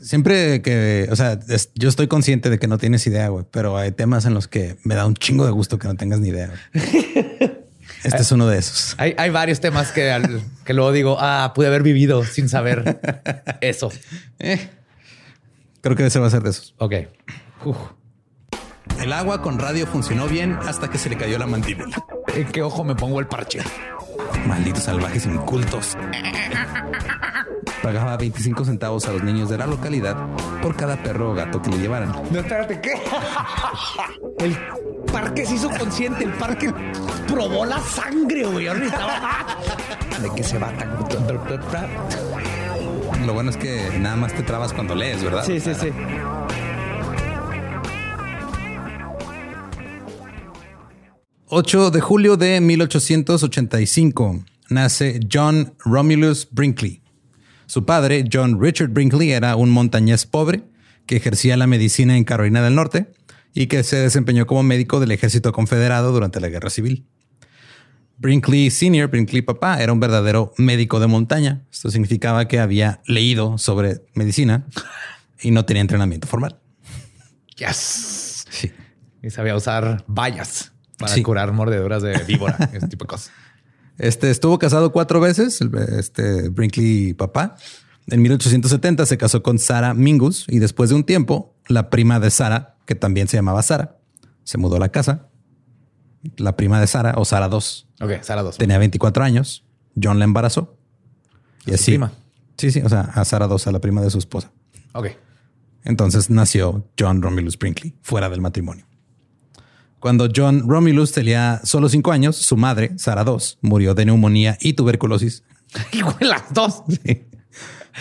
Siempre que, o sea, yo estoy consciente de que no tienes idea, güey, pero hay temas en los que me da un chingo de gusto que no tengas ni idea. Este es uno de esos. Hay, varios temas que, que luego digo, ah, pude haber vivido sin saber eso. Eh, creo que ese va a ser de esos. Ok. El agua con radio funcionó bien hasta que se le cayó la mandíbula. ¿En qué ojo me pongo el parche? Malditos salvajes incultos. Pagaba 25 centavos a los niños de la localidad por cada perro o gato que le llevaran. No, espérate, ¿qué? El parque se hizo consciente, el parque probó la sangre, güey. ¿De qué se va tan... Lo bueno es que nada más te trabas cuando lees, ¿verdad? Sí, sí, sí. 8 de julio de 1885 nace John Romulus Brinkley. Su padre, John Richard Brinkley, era un montañés pobre que ejercía la medicina en Carolina del Norte y que se desempeñó como médico del ejército confederado durante la guerra civil. Brinkley Sr., Brinkley papá, era un verdadero médico de montaña. Esto significaba que había leído sobre medicina y no tenía entrenamiento formal. Yes. Sí. Y sabía usar vallas para curar mordeduras de víbora, ese tipo de cosas. Este estuvo casado cuatro veces, este Brinkley papá. En 1870 se casó con Sarah Mingus y después de un tiempo, la prima de Sara, que también se llamaba Sara, se mudó a la casa. La prima de Sara, o Sara 2. Ok, Sara 2. Tenía 24 años. John la embarazó. Y así. Prima? Sí, sí. O sea, a Sara 2, a la prima de su esposa. Ok. Entonces nació John Romulus Brinkley fuera del matrimonio. Cuando John Romulus tenía solo cinco años, su madre, Sara II, murió de neumonía y tuberculosis. Igual las dos.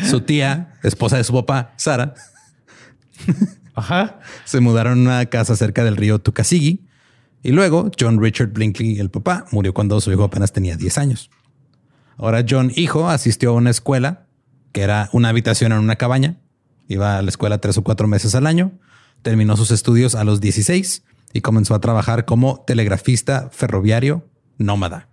Su tía, esposa de su papá, Sara, Ajá. se mudaron a una casa cerca del río Tucasigi. Y luego John Richard Brinkley, el papá, murió cuando su hijo apenas tenía 10 años. Ahora John, hijo, asistió a una escuela que era una habitación en una cabaña. Iba a la escuela tres o cuatro meses al año. Terminó sus estudios a los 16 y comenzó a trabajar como telegrafista ferroviario nómada.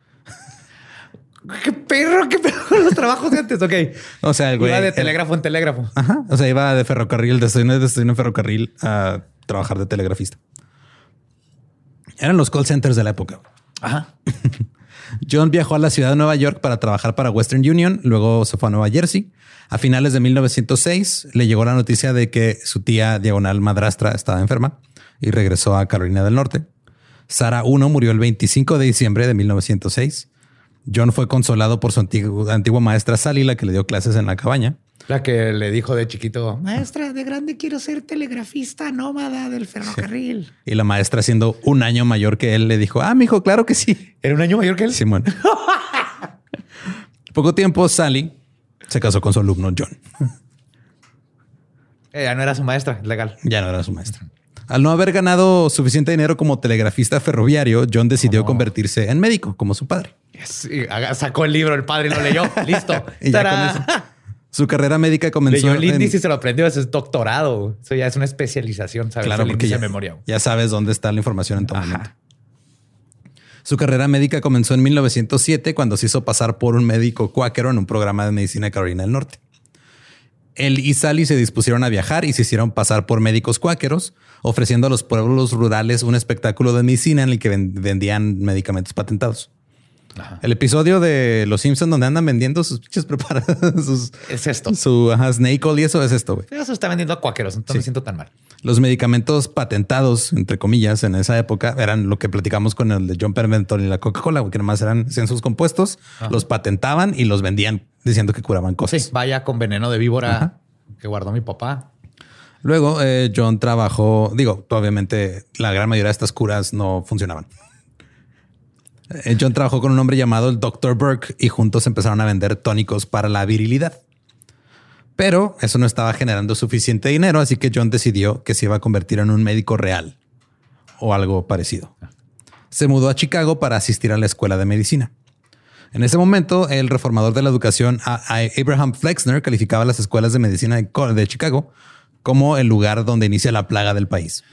Qué perro, qué perro con los trabajos de antes. Ok. O sea, el güey. Iba de telégrafo en telégrafo. Ajá. O sea, iba de ferrocarril, de estación de destino en ferrocarril a trabajar de telegrafista. Eran los call centers de la época. Ajá. John viajó a la ciudad de Nueva York para trabajar para Western Union, luego se fue a Nueva Jersey. A finales de 1906 le llegó la noticia de que su tía diagonal madrastra estaba enferma y regresó a Carolina del Norte. Sara I murió el 25 de diciembre de 1906. John fue consolado por su antigu- antigua maestra Sally, la que le dio clases en la cabaña. La que le dijo de chiquito, maestra, de grande quiero ser telegrafista nómada del ferrocarril. Y la maestra, siendo un año mayor que él, le dijo, ah, mijo, claro que sí. Era un año mayor que él. Simón. Poco tiempo, Sally se casó con su alumno John. Eh, ya no era su maestra, legal. Ya no era su maestra. Al no haber ganado suficiente dinero como telegrafista ferroviario, John decidió convertirse en médico, como su padre. Sí, haga- sacó el libro, el padre lo leyó. Listo. Y ya ¡Tarán! con eso, Su carrera médica comenzó Leyó el en- índice y se lo aprendió. Eso es doctorado. Eso ya es una especialización. ¿sabes? Claro, el porque ya, de memoria. ya sabes dónde está la información en todo Ajá. momento. Su carrera médica comenzó en 1907 cuando se hizo pasar por un médico cuáquero en un programa de medicina de Carolina del Norte. Él y Sally se dispusieron a viajar y se hicieron pasar por médicos cuáqueros, ofreciendo a los pueblos rurales un espectáculo de medicina en el que ven- vendían medicamentos patentados. El episodio de Los Simpsons donde andan vendiendo sus pinches preparados, sus, Es esto. su ajá, snake oil y eso es esto, eso está vendiendo a cuáqueros. No me siento tan mal. Los medicamentos patentados, entre comillas, en esa época eran lo que platicamos con el de John Permentor y la Coca-Cola, que nomás eran en sus compuestos, los patentaban y los vendían diciendo que curaban cosas. Sí, vaya con veneno de víbora que guardó mi papá. Luego, eh, John trabajó, digo, obviamente la gran mayoría de estas curas no funcionaban. Eh, John trabajó con un hombre llamado el Dr. Burke y juntos empezaron a vender tónicos para la virilidad. Pero eso no estaba generando suficiente dinero, así que John decidió que se iba a convertir en un médico real o algo parecido. Se mudó a Chicago para asistir a la escuela de medicina. En ese momento, el reformador de la educación, Abraham Flexner, calificaba las escuelas de medicina de Chicago como el lugar donde inicia la plaga del país.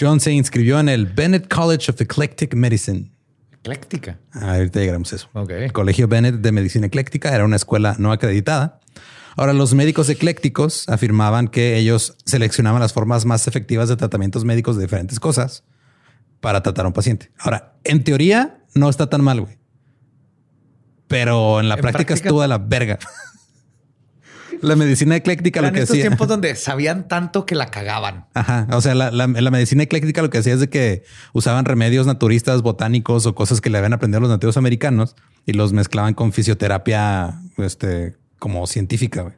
John se inscribió en el Bennett College of Eclectic Medicine. Ecléctica. Ah, Ahorita llegaremos a eso. El Colegio Bennett de Medicina Ecléctica era una escuela no acreditada. Ahora, los médicos eclécticos afirmaban que ellos seleccionaban las formas más efectivas de tratamientos médicos de diferentes cosas para tratar a un paciente. Ahora, en teoría, no está tan mal, güey. Pero en la En práctica, práctica- estuvo la verga. la medicina ecléctica lo que estos hacía. tiempos donde sabían tanto que la cagaban. Ajá. O sea, la, la- la medicina ecléctica lo que hacía es de que usaban remedios naturistas, botánicos o cosas que le habían aprendido los nativos americanos y los mezclaban con fisioterapia, este, como científica. güey.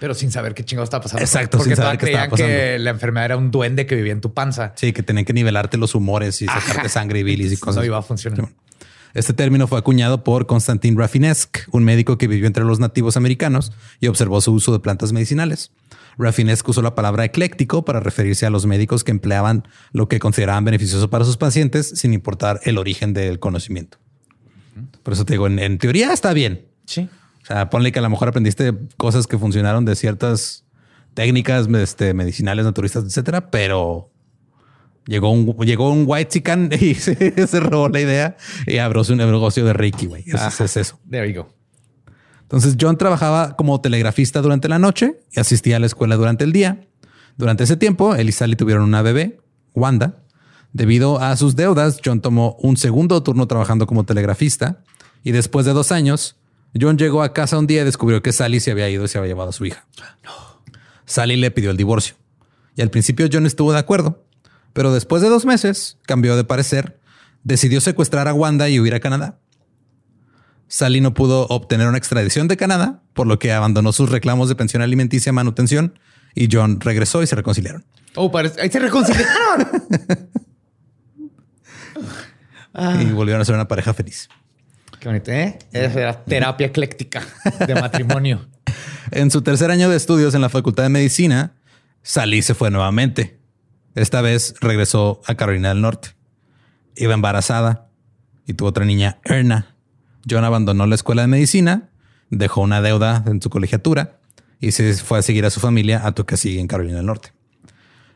Pero sin saber qué chingado estaba pasando. Exacto, Porque sin saber qué estaba creían que la enfermedad era un duende que vivía en tu panza. Sí, que tenían que nivelarte los humores y sacarte Ajá. sangre y bilis y cosas. No iba a funcionar. Este término fue acuñado por Constantin Rafinesque, un médico que vivió entre los nativos americanos y observó su uso de plantas medicinales. Rafinesque usó la palabra ecléctico para referirse a los médicos que empleaban lo que consideraban beneficioso para sus pacientes sin importar el origen del conocimiento. Por eso te digo, en, en teoría está bien. Sí. O sea, ponle que a lo mejor aprendiste cosas que funcionaron de ciertas técnicas este, medicinales, naturistas, etcétera, pero llegó un, llegó un white chican y se, se robó la idea y abrió su negocio de Reiki, güey. Eso es- es eso. There you go. Entonces John trabajaba como telegrafista durante la noche y asistía a la escuela durante el día. Durante ese tiempo, él y Sally tuvieron una bebé, Wanda. Debido a sus deudas, John tomó un segundo turno trabajando como telegrafista y después de dos años, John llegó a casa un día y descubrió que Sally se había ido y se había llevado a su hija. Sally le pidió el divorcio y al principio John estuvo de acuerdo, pero después de dos meses cambió de parecer, decidió secuestrar a Wanda y huir a Canadá. Sally no pudo obtener una extradición de Canadá, por lo que abandonó sus reclamos de pensión alimenticia y manutención y John regresó y se reconciliaron. Oh, parece, ahí se reconciliaron. Y volvieron a ser una pareja feliz. Qué bonito, ¿eh? Esa era terapia ecléctica de matrimonio. En su tercer año de estudios en la Facultad de Medicina, Sally se fue nuevamente. Esta vez regresó a Carolina del Norte. Iba embarazada y tuvo otra niña, Erna. John abandonó la escuela de medicina dejó una deuda en su colegiatura y se fue a seguir a su familia a Tuckasegee en Carolina del Norte.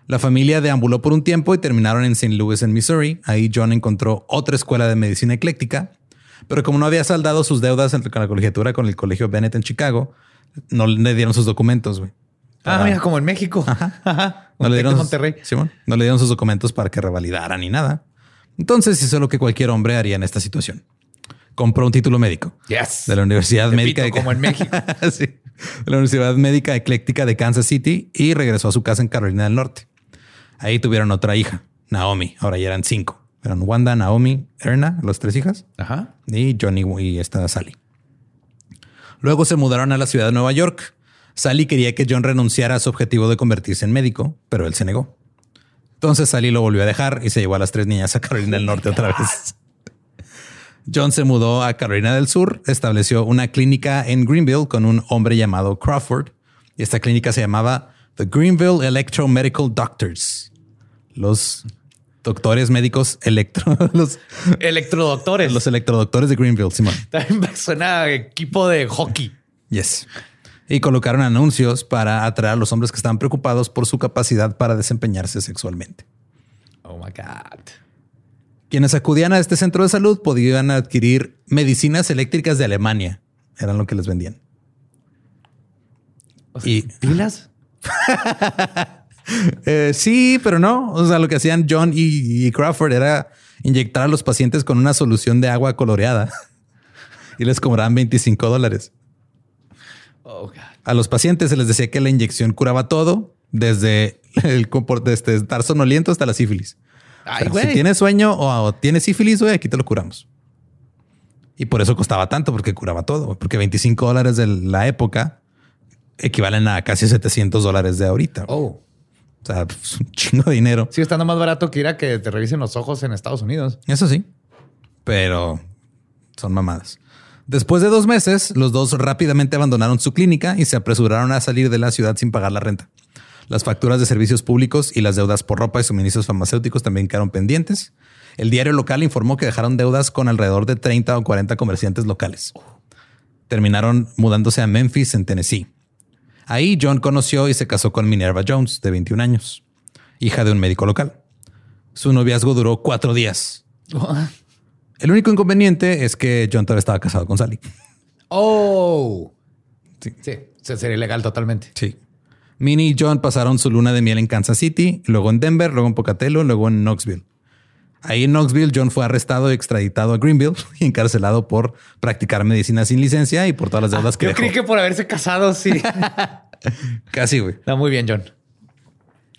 La familia deambuló por un tiempo y terminaron en St. Louis, en Missouri. Ahí John encontró otra escuela de medicina ecléctica, pero como no había saldado sus deudas con la colegiatura con el colegio Bennett en Chicago, no le dieron sus documentos, Ah, mira, como en México. Ajá. No le, dieron sus, Monterrey. Simón, no le dieron sus documentos para que revalidaran ni nada. Entonces hizo lo que cualquier hombre haría en esta situación. Compró un título médico Yes. de la Universidad Médica como en México. Sí. de la Universidad Médica Ecléctica de Kansas City y regresó a su casa en Carolina del Norte. Ahí tuvieron otra hija, Naomi. Ahora ya eran cinco. Eran Wanda, Naomi, Erna, las tres hijas, Ajá. y Johnny y esta Sally. Luego se mudaron a la ciudad de Nueva York. Sally quería que John renunciara a su objetivo de convertirse en médico, pero él se negó. Entonces Sally lo volvió a dejar y se llevó a las tres niñas a Carolina del Norte otra vez. John se mudó a Carolina del Sur, estableció una clínica en Greenville con un hombre llamado Crawford. Y esta clínica se llamaba The Greenville Electromedical Doctors. Los doctores médicos electro, los, Electrodoctores. los electrodoctores de Greenville, Simón. También suena a equipo de hockey. Yes. Y colocaron anuncios para atraer a los hombres que estaban preocupados por su capacidad para desempeñarse sexualmente. Oh my God. Quienes acudían a este centro de salud podían adquirir medicinas eléctricas de Alemania. Eran lo que les vendían. O sea, Y- pilas. Eh, sí, pero no. O sea, lo que hacían John y, y Crawford era inyectar a los pacientes con una solución de agua coloreada y les cobraban 25 dólares. Oh God. A los pacientes se les decía que la inyección curaba todo, desde el desde estar sonoliento hasta la sífilis. Ay. Si tienes sueño o, o tienes sífilis, güey, aquí te lo curamos. Y por eso costaba tanto, porque curaba todo. Porque 25 dólares de la época equivalen a casi 700 dólares de ahorita. Oh. O sea, pues, un chingo de dinero. Sigue estando más barato que ir a que te revisen los ojos en Estados Unidos. Eso sí, pero son mamadas. Después de dos meses, los dos rápidamente abandonaron su clínica y se apresuraron a salir de la ciudad sin pagar la renta. Las facturas de servicios públicos y las deudas por ropa y suministros farmacéuticos también quedaron pendientes. El diario local informó que dejaron deudas con alrededor de 30 o 40 comerciantes locales. Terminaron mudándose a Memphis, en Tennessee. Ahí John conoció y se casó con Minerva Jones, de 21 años, hija de un médico local. Su noviazgo duró cuatro días. El único inconveniente es que John todavía estaba casado con Sally. Oh. Sí. Sí. Se- Sería ilegal totalmente. Sí. Minnie y John pasaron su luna de miel en Kansas City, luego en Denver, luego en Pocatello, luego en Knoxville. Ahí en Knoxville, John fue arrestado y extraditado a Greenville y encarcelado por practicar medicina sin licencia y por todas las deudas que Yo dejó. creí que por haberse casado, sí. Casi, güey. Está muy bien, John.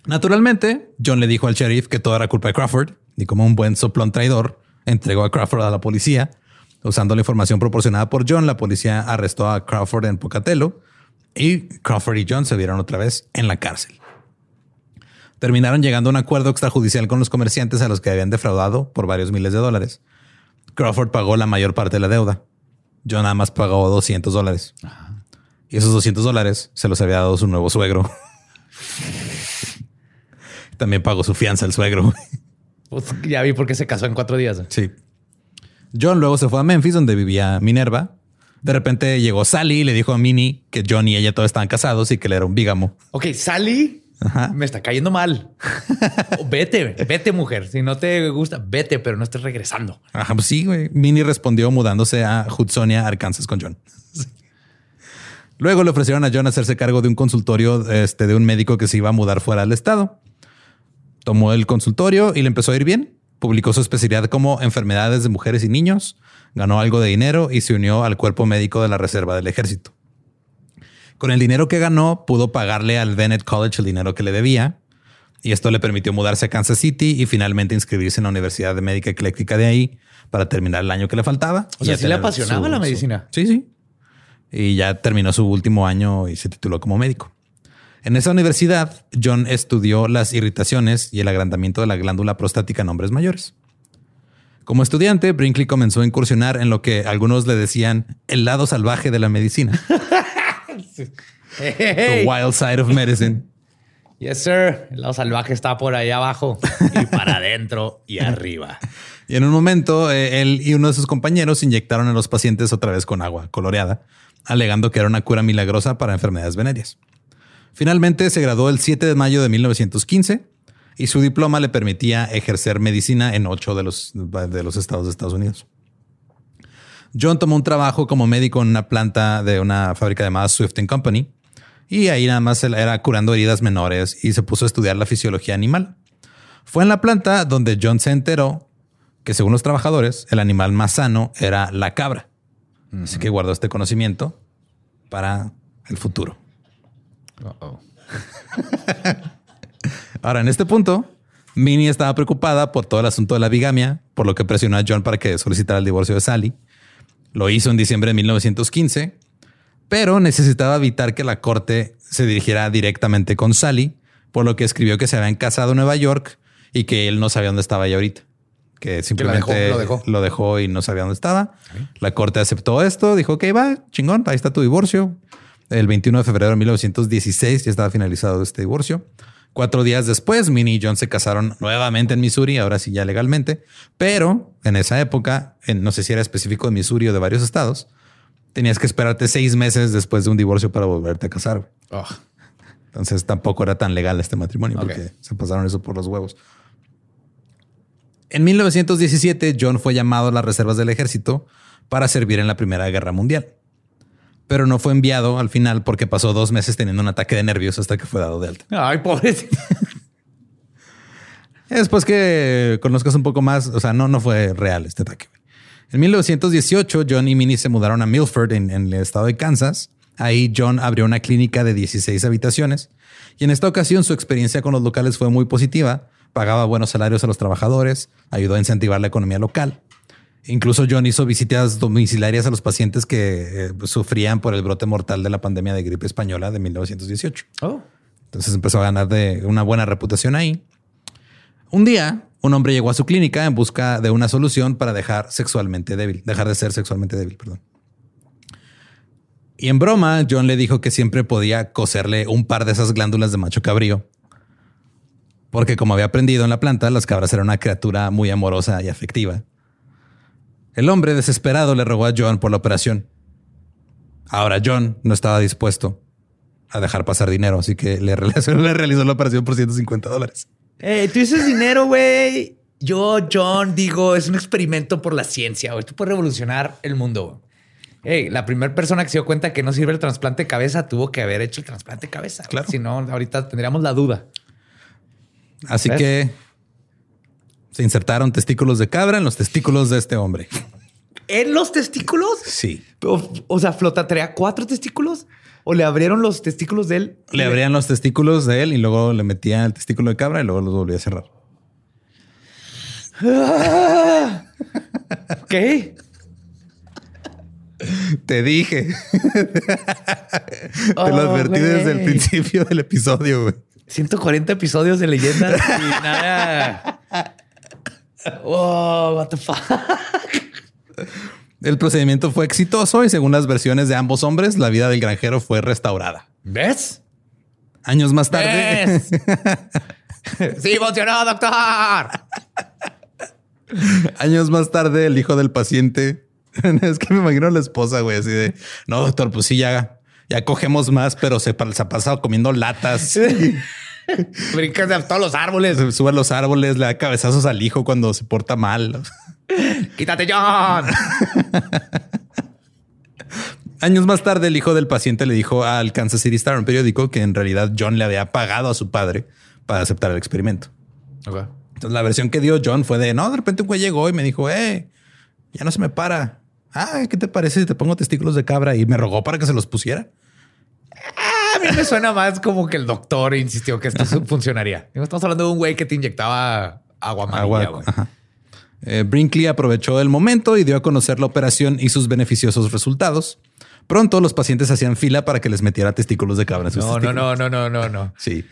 Naturalmente, John le dijo al sheriff que todo era culpa de Crawford y como un buen soplón traidor, entregó a Crawford a la policía. Usando la información proporcionada por John, la policía arrestó a Crawford en Pocatello y Crawford y John se vieron otra vez en la cárcel. Terminaron llegando a un acuerdo extrajudicial con los comerciantes a los que habían defraudado por varios miles de dólares. Crawford pagó la mayor parte de la deuda. John nada más pagó 200 dólares. Y esos 200 dólares se los había dado su nuevo suegro. También pagó su fianza el suegro. Pues ya vi por qué se casó en cuatro días. Sí. John luego se fue a Memphis, donde vivía Minerva. De repente llegó Sally y le dijo a Minnie que John y ella todos estaban casados y que él era un bígamo. Ok, Sally Ajá. me está cayendo mal. vete, vete, mujer. Si no te gusta, vete, pero no estés regresando. Ajá, pues sí, güey. Minnie respondió mudándose a Hudsonia, Arkansas con John. Sí. Luego le ofrecieron a John hacerse cargo de un consultorio este, de un médico que se iba a mudar fuera del estado. Tomó el consultorio y le empezó a ir bien. Publicó su especialidad como enfermedades de mujeres y niños, ganó algo de dinero y se unió al cuerpo médico de la Reserva del Ejército. Con el dinero que ganó, pudo pagarle al Bennett College el dinero que le debía, y esto le permitió mudarse a Kansas City y finalmente inscribirse en la Universidad de Médica Ecléctica de ahí para terminar el año que le faltaba. O y sea, sí le apasionaba la medicina. Sí, sí. Y ya terminó su último año y se tituló como médico. En esa universidad, John estudió las irritaciones y el agrandamiento de la glándula prostática en hombres mayores. Como estudiante, Brinkley comenzó a incursionar en lo que algunos le decían el lado salvaje de la medicina, the wild side of medicine. Yes, sir. El lado salvaje está por ahí abajo y para adentro y arriba. Y en un momento, eh, él y uno de sus compañeros inyectaron a los pacientes otra vez con agua coloreada, alegando que era una cura milagrosa para enfermedades venéreas. Finalmente se graduó el 7 de mayo de 1915 y su diploma le permitía ejercer medicina en ocho de los, de los estados de Estados Unidos. John tomó un trabajo como médico en una planta de una fábrica llamada Swift Company y ahí nada más era curando heridas menores y se puso a estudiar la fisiología animal. Fue en la planta donde John se enteró que según los trabajadores, el animal más sano era la cabra. Así que guardó este conocimiento para el futuro. Ahora, en este punto, Minnie estaba preocupada por todo el asunto de la bigamia, por lo que presionó a John para que solicitara el divorcio de Sally. Lo hizo en diciembre de 1915, pero necesitaba evitar que la corte se dirigiera directamente con Sally, por lo que escribió que se habían casado en Nueva York y que él no sabía dónde estaba ella ahorita. Que simplemente lo, dejó. y no sabía dónde estaba. La corte aceptó esto, dijo que iba va, chingón, ahí está tu divorcio. El 21 de febrero de 1916 ya estaba finalizado este divorcio. Cuatro días después, Minnie y John se casaron nuevamente en Missouri, ahora sí ya legalmente, pero en esa época, no sé si era específico de Missouri o de varios estados, tenías que esperarte seis meses después de un divorcio para volverte a casar. Entonces tampoco era tan legal este matrimonio porque se pasaron eso por los huevos. En 1917, John fue llamado a las reservas del ejército para servir en la Primera Guerra Mundial pero no fue enviado al final porque pasó dos meses teniendo un ataque de nervios hasta que fue dado de alta. Ay, pobrecito. Después que conozcas un poco más, o sea, no, no fue real este ataque. En 1918, John y Minnie se mudaron a Milford, en, en, el estado de Kansas. Ahí John abrió una clínica de 16 habitaciones y en esta ocasión su experiencia con los locales fue muy positiva. Pagaba buenos salarios a los trabajadores, ayudó a incentivar la economía local Incluso John hizo visitas domiciliarias a los pacientes que eh, sufrían por el brote mortal de la pandemia de gripe española de 1918. Entonces empezó a ganar de una buena reputación ahí. Un día, un hombre llegó a su clínica en busca de una solución para dejar sexualmente débil, dejar de ser sexualmente débil, perdón. Y en broma, John le dijo que siempre podía coserle un par de esas glándulas de macho cabrío. Porque como había aprendido en la planta, las cabras eran una criatura muy amorosa y afectiva. El hombre desesperado le rogó a John por la operación. Ahora John no estaba dispuesto a dejar pasar dinero, así que le realizó, la operación por 150 dólares. Hey, tú dices dinero, güey. Yo, John, digo, es un experimento por la ciencia. Güey. Tú puedes revolucionar el mundo. Hey, la primera persona que se dio cuenta que no sirve el trasplante de cabeza tuvo que haber hecho el trasplante de cabeza. Claro. Si no, ahorita tendríamos la duda. Así que se insertaron testículos de cabra en los testículos de este hombre. ¿En los testículos? Sí. O, sea, flota traía cuatro testículos o le abrieron los testículos de él. Le abrían los testículos de él y luego le metían el testículo de cabra y luego los volvía a cerrar. ¿Qué? Te dije. Te lo advertí desde el principio del episodio, güey. 140 episodios de leyendas y nada. Oh, what the fuck. El procedimiento fue exitoso y según las versiones de ambos hombres, la vida del granjero fue restaurada. ¿Ves? Años más tarde. sí, funcionó, doctor. Años más tarde, el hijo del paciente. es que me imagino la esposa, güey, así de no, doctor, pues sí, ya, ya cogemos más, pero se, se ha pasado comiendo latas. Brincas de todos los árboles. Sube a los árboles, le da cabezazos al hijo cuando se porta mal. Quítate, John. Años más tarde, el hijo del paciente le dijo al Kansas City Star, un periódico, que en realidad John le había pagado a su padre para aceptar el experimento. Entonces, la versión que dio John fue de no, de repente un güey llegó y me dijo, eh, ya no se me para. Ah, ¿qué te parece si te pongo testículos de cabra? Y me rogó para que se los pusiera. A mí me suena más como que el doctor insistió que esto funcionaría. Estamos hablando de un güey que te inyectaba agua amarilla. Eh, Brinkley aprovechó el momento y dio a conocer la operación y sus beneficiosos resultados. Pronto los pacientes hacían fila para que les metiera testículos de cabra. no, no, no, no, no, no, no. Sí.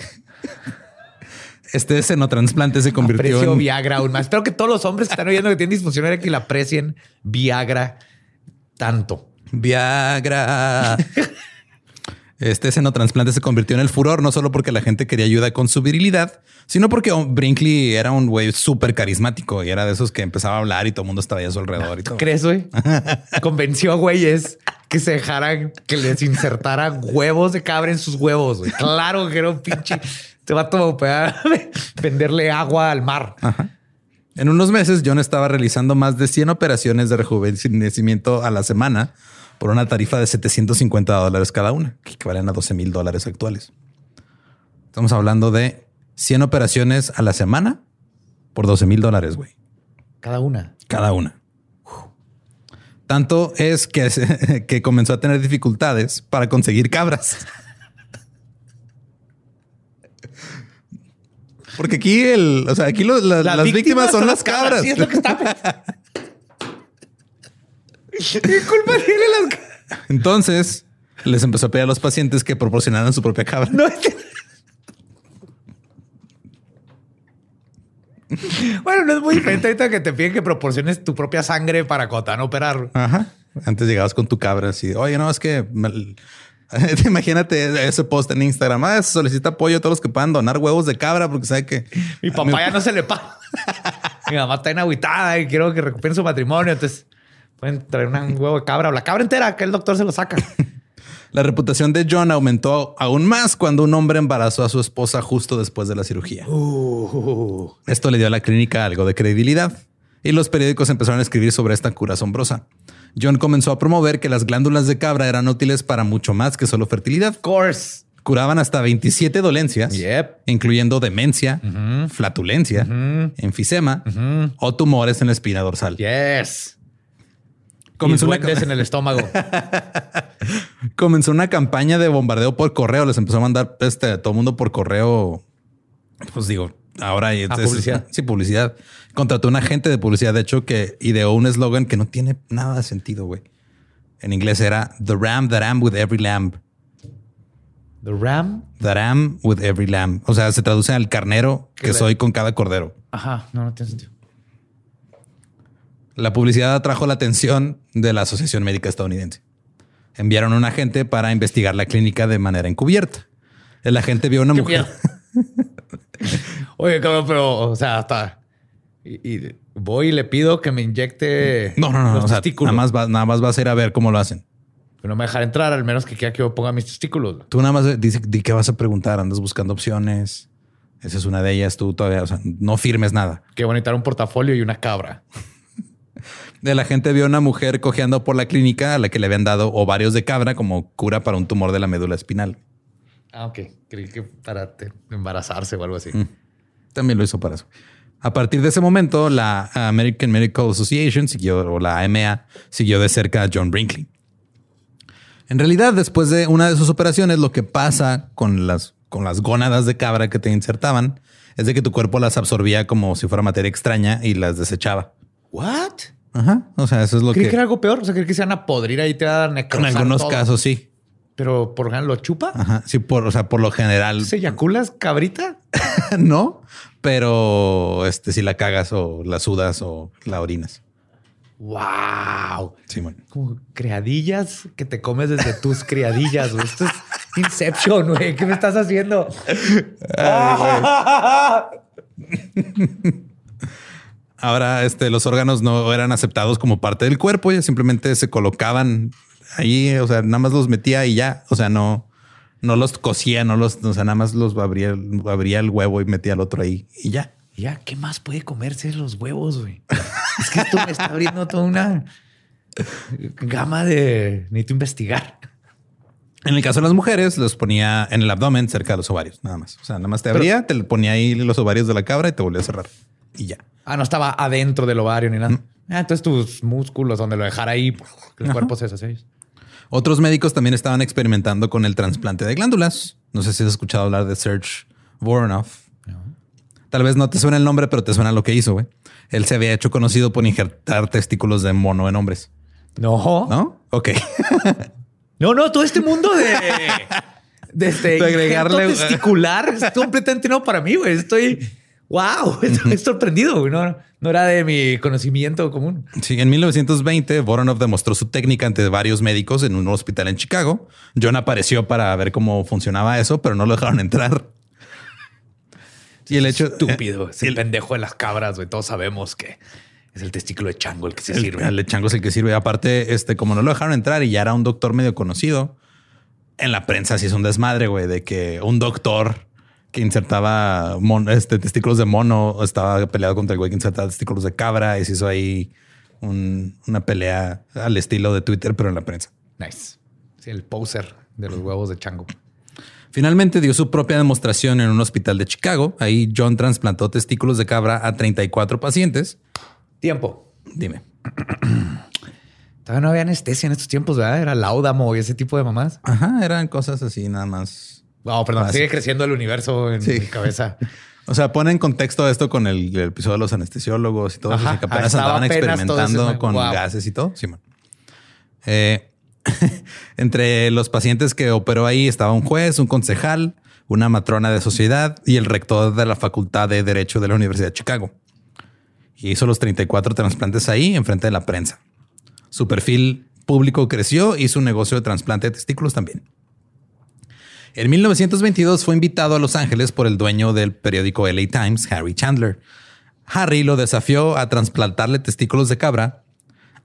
Este trasplante se convirtió Aprecio en Viagra aún más. Espero que todos los hombres que están oyendo que tienen disfunción que la aprecien Viagra tanto. Viagra. Este senotrasplante se convirtió en el furor no solo porque la gente quería ayuda con su virilidad, sino porque Brinkley era un güey súper carismático y era de esos que empezaba a hablar y todo el mundo estaba ahí a su alrededor y todo. ¿Crees, güey? Convenció a güeyes que se dejaran, que les insertaran huevos de cabra en sus huevos. güey. Claro que era un pinche. Te va a todo venderle agua al mar. En unos meses, John estaba realizando más de 100 operaciones de rejuvenecimiento a la semana por una tarifa de 750 dólares cada una, que equivalen a 12 mil dólares actuales. Estamos hablando de 100 operaciones a la semana por 12 mil dólares, güey. Cada una. Cada una. Tanto es que, que comenzó a tener dificultades para conseguir cabras. Porque aquí el, o sea, aquí lo- la- las, víctimas, son las cabras. Sí, es lo que está. ¿Qué culpa tiene las? Entonces les empezó a pedir a los pacientes que proporcionaran su propia cabra. No, es que- Bueno, no es muy diferente ahorita que te piden que proporciones tu propia sangre para cuando te van a operar. Ajá. Antes llegabas con tu cabra así, oye, no, es que me- imagínate ese post en Instagram. Ah, se solicita apoyo a todos los que puedan donar huevos de cabra porque sabe que Mi papá ya no se le paga. Mi mamá está en agüitada y quiero que recuperen su matrimonio. Entonces pueden traer una- un huevo de cabra o la cabra entera que el doctor se lo saca. La reputación de John aumentó aún más cuando un hombre embarazó a su esposa justo después de la cirugía. Uh. Esto le dio a la clínica algo de credibilidad y los periódicos empezaron a escribir sobre esta cura asombrosa. John comenzó a promover que las glándulas de cabra eran útiles para mucho más que solo fertilidad. Of course. Curaban hasta 27 dolencias, Yep. incluyendo demencia, flatulencia, enfisema o tumores en la espina dorsal. Yes. Comenzó y una, en el estómago. comenzó una campaña de bombardeo por correo. Les empezó a mandar este, a todo el mundo por correo. Pues digo, ahora es, Ah, es- publicidad. sí, publicidad. Contrató un agente de publicidad, de hecho, que ideó un eslogan que no tiene nada de sentido, güey. En inglés era The Ram that am with every lamb. The Ram. That am with every lamb. O sea, se traduce al carnero que soy con cada cordero. Ajá, no, no tiene sentido. La publicidad atrajo la atención de la Asociación Médica Estadounidense. Enviaron a un agente para investigar la clínica de manera encubierta. El agente vio a una Qué mujer. Oye, cabrón, pero, o sea, hasta. Y, y voy y le pido que me inyecte. No, no, no. los o sea, testículos. nada más, va- nada más vas a ir a ver cómo lo hacen. Pero no me dejar entrar, al menos que quiera que yo ponga mis testículos. Tú nada más dice di que vas a preguntar. Andas buscando opciones. Esa es una de ellas. Tú todavía, o sea, no firmes nada. Que bonita un portafolio y una cabra. El agente vio a una mujer cojeando por la clínica a la que le habían dado ovarios de cabra como cura para un tumor de la médula espinal. Ah, ok. Creí que para embarazarse o algo así. También lo hizo para eso. A partir de ese momento, la American Medical Association siguió, o la AMA, siguió de cerca a John Brinkley. En realidad, después de una de sus operaciones, lo que pasa con las, con las gónadas de cabra que te insertaban es de que tu cuerpo las absorbía como si fuera materia extraña y las desechaba. ¿What? Ajá. O sea, eso es lo Creí que, que era algo peor. O sea, creí que se van a podrir ahí, te van a en necrosar algunos todo. casos sí. Pero por ¿lo chupa? Ajá. Sí, por, o sea, por lo general ¿Se eyaculas cabrita? no, pero este, si la cagas o la sudas o la orinas. ¡Wow! Simón. Como criadillas que te comes desde tus criadillas. güey. Esto es Inception, güey. ¿Qué me estás haciendo? Ahora, este, los órganos no eran aceptados como parte del cuerpo, ya simplemente se colocaban ahí, o sea, nada más los metía y ya, o sea, no, no los cosía, no los, o sea, nada más los abría, abría el huevo y metía el otro ahí y ya. ya, ¿qué más puede comerse los huevos, güey? Es que esto me está abriendo toda una gama de... Necesito investigar. En el caso de las mujeres, los ponía en el abdomen cerca de los ovarios, nada más. O sea, nada más te abría, te ponía ahí los ovarios de la cabra y te volvía a cerrar y ya. Ah, no estaba adentro del ovario ni nada. Ah, entonces tus músculos, donde lo dejara ahí, que el cuerpo se. Otros médicos también estaban experimentando con el trasplante de glándulas. No sé si has escuchado hablar de Serge Voronoff. Tal vez no te suena el nombre, pero te suena lo que hizo, güey. Él se había hecho conocido por injertar testículos de mono en hombres. No. ¿No? Ok. No, no, todo este mundo de. De, este De agregarle- testicular es completamente nuevo para mí, güey. Estoy Wow, estoy sorprendido. No, no era de mi conocimiento común. Sí, en 1920, Voronov demostró su técnica ante varios médicos en un hospital en Chicago. John apareció para ver cómo funcionaba eso, pero no lo dejaron entrar. Y el hecho Estúpido. Es y el el- pendejo de las cabras, güey. Todos sabemos que es el testículo de chango el que se el, sirve. el chango es el que sirve. Aparte, este, como no lo dejaron entrar y ya era un doctor medio conocido, en la prensa sí es un desmadre, güey, de que un doctor que insertaba mon- este, testículos de mono estaba peleado contra el güey que insertaba testículos de cabra y se hizo ahí un- una pelea al estilo de Twitter, pero en la prensa. Nice. Sí, el poser de los huevos de chango. Finalmente dio su propia demostración en un hospital de Chicago. Ahí John trasplantó testículos de cabra a 34 pacientes. Tiempo. Dime. Todavía no había anestesia en estos tiempos, ¿verdad? Era laudamo y ese tipo de mamás. Ajá, eran cosas así nada más. No, perdón. Ah, sigue sí. creciendo el universo en Sí. mi cabeza. O sea, pone en contexto esto con el, el episodio de los anestesiólogos y todo eso, que apenas andaban apenas experimentando eso, con wow. gases y todo. Simón. Eh, entre los pacientes que operó ahí estaba un juez, un concejal, una matrona de sociedad y el rector de la Facultad de Derecho de la Universidad de Chicago. Y hizo los 34 trasplantes ahí enfrente de la prensa. Su perfil público creció y su negocio de trasplante de testículos también. En 1922 fue invitado a Los Ángeles por el dueño del periódico LA Times, Harry Chandler. Harry lo desafió a trasplantarle testículos de cabra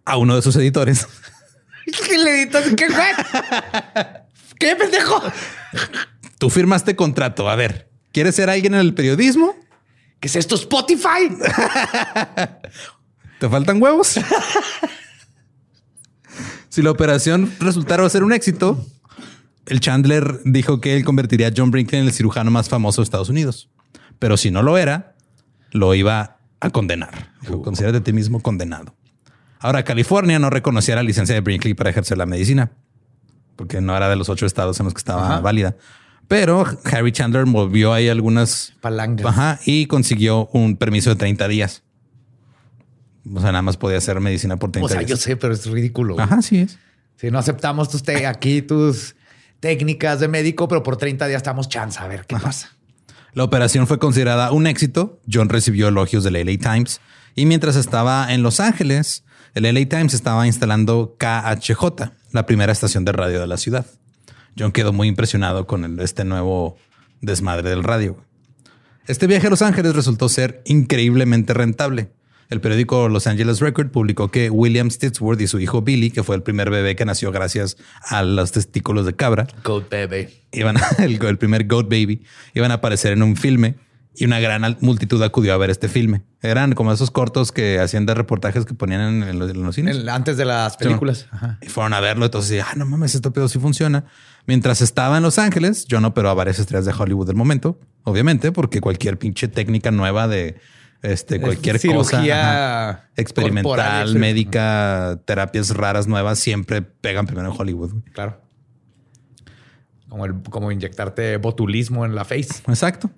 a uno de sus editores. ¿Qué le editas? ¿Qué fue? ¿Qué pendejo? Tú firmaste contrato. A ver, ¿quieres ser alguien en el periodismo? ¿Qué es esto? Spotify. ¿Te faltan huevos? si la operación resultara ser un éxito, el Chandler dijo que él convertiría a John Brinkley en el cirujano más famoso de Estados Unidos. Pero si no lo era, lo iba a condenar. Dijo, Considérate a ti mismo condenado. Ahora, California no reconocía la licencia de Brinkley para ejercer la medicina, porque no era de los ocho estados en los que estaba Ajá. válida. Pero Harry Chandler movió ahí algunas Palangas. Ajá, y consiguió un permiso de 30 días. O sea, nada más podía hacer medicina por 30 O sea, yo días. sé, pero es ridículo. güey. Ajá, sí es. Si no aceptamos tus te- aquí tus técnicas de médico, pero por 30 días estamos chance a ver qué pasa. La operación fue considerada un éxito. John recibió elogios del LA Times y mientras estaba en Los Ángeles, el LA Times estaba instalando KHJ, la primera estación de radio de la ciudad. John quedó muy impresionado con el- este nuevo desmadre del radio. Este viaje a Los Ángeles resultó ser increíblemente rentable. El periódico Los Angeles Record publicó que William Stitsworth y su hijo Billy, que fue el primer bebé que nació gracias a los testículos de cabra, Code baby. iban a- el, el primer Goat Baby iban a aparecer en un filme y una gran multitud acudió a ver este filme. Eran como esos cortos que hacían de reportajes que ponían en, en los, en los cines. El- antes de las películas. Ajá. Y fueron a verlo. Entonces, ah, no mames, esto pedo sí funciona. Mientras estaba en Los Ángeles, John operó a varias estrellas de Hollywood del momento, obviamente, porque cualquier pinche técnica nueva de este, cualquier cosa Cirugía experimental, médica, terapias raras nuevas siempre pegan primero en Hollywood. güey. Claro. Como, el, como inyectarte botulismo en la face. Exacto.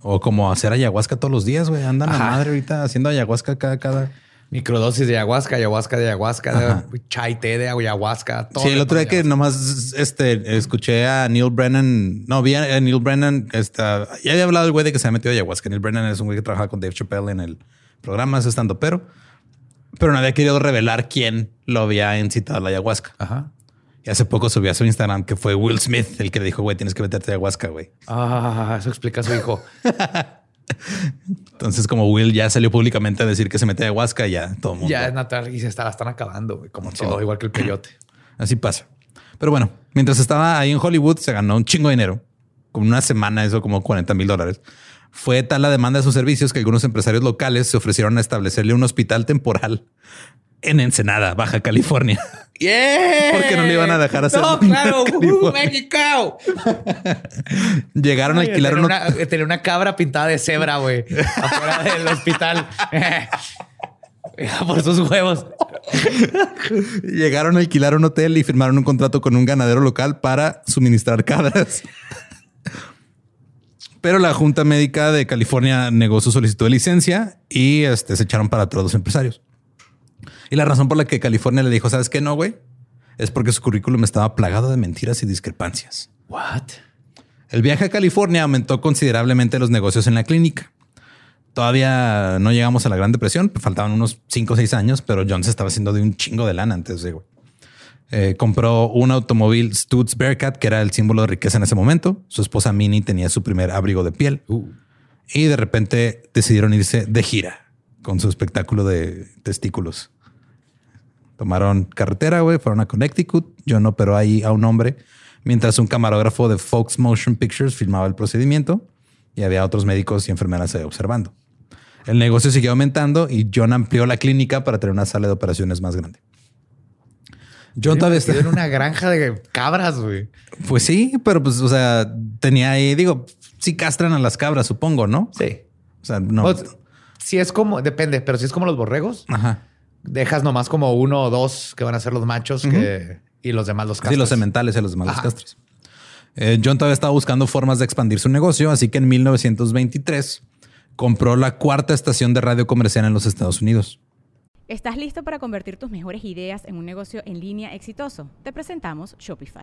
O como hacer ayahuasca todos los días, güey. Andan la madre ahorita haciendo ayahuasca cada, cada. Microdosis de ayahuasca, ayahuasca de ayahuasca, de chai té de ayahuasca. todo sí, el otro día que nomás este, escuché a Neil Brennan. No, vi a Neil Brennan. Esta, ya había hablado el güey de que se ha metido ayahuasca. Neil Brennan es un güey que trabaja con Dave Chappelle en el programa, es estando pero. Pero no había querido revelar quién lo había incitado a la ayahuasca. Ajá. Y hace poco subió a su Instagram que fue Will Smith el que le dijo, güey, tienes que meterte a ayahuasca, güey. Ah, eso explica a su hijo. Entonces, como Will ya salió públicamente a decir que se mete a ayahuasca, ya todo el mundo. ya es natural y se está, la están acabando, güey, como Sí. todo, igual que el peyote. Así pasa. Pero bueno, mientras estaba ahí en Hollywood, se ganó un chingo de dinero. Con una semana, eso como 40 mil dólares. Fue tal la demanda de sus servicios que algunos empresarios locales se ofrecieron a establecerle un hospital temporal en Ensenada, Baja California. ¡Yeah! Porque no le iban a dejar hacer No, claro. ¡Uh, México! Llegaron a alquilar Tenía un una, tenía una cabra pintada de cebra, güey, afuera del hospital. Por sus huevos. llegaron a alquilar un hotel y firmaron un contrato con un ganadero local para suministrar cabras. Pero la Junta Médica de California negó su solicitud de licencia y este, se echaron para atrás los empresarios. Y la razón por la que California le dijo, ¿sabes qué no, güey? Es porque su currículum estaba plagado de mentiras y discrepancias. What? El viaje a California aumentó considerablemente los negocios en la clínica. Todavía no llegamos a la Gran Depresión, faltaban unos 5 o 6 años, pero John se estaba haciendo de un chingo de lana antes de, güey. Eh, compró un automóvil Stutz Bearcat, que era el símbolo de riqueza en ese momento. Su esposa Minnie tenía su primer abrigo de piel. Y de repente decidieron irse de gira con su espectáculo de testículos. Tomaron carretera, güey, fueron a Connecticut. John operó ahí a un hombre mientras un camarógrafo de Fox Motion Pictures filmaba el procedimiento y había otros médicos y enfermeras ahí observando. El negocio siguió aumentando y John amplió la clínica para tener una sala de operaciones más grande. John todavía está en una granja de cabras, güey. Pues sí, pero pues, o sea, tenía ahí, digo, sí castran a las cabras, supongo, ¿no? Sí. O sea, no. si es como, depende, pero si es como los borregos, dejas nomás como uno o dos que van a ser los machos y los demás los castras. Sí, los sementales y los demás los castras. Eh, John todavía estaba buscando formas de expandir su negocio, así que en 1923 compró la cuarta estación de radio comercial en los Estados Unidos. ¿Estás listo para convertir tus mejores ideas en un negocio en línea exitoso? Te presentamos Shopify.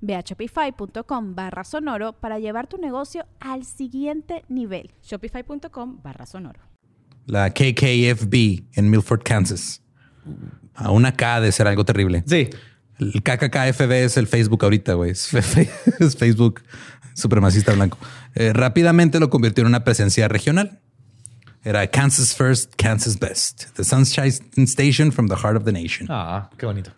Ve a shopify.com barra sonoro para llevar tu negocio al siguiente nivel. Shopify.com barra sonoro. La KKFB en Milford, Kansas. A una K de ser algo terrible. Sí. El KKKFB es el Facebook ahorita, güey. Es, Facebook supremacista blanco. Eh, rápidamente lo convirtió en una presencia regional. Era Kansas First, Kansas Best. The Sunshine Station from the Heart of the Nation. Ah, qué bonito.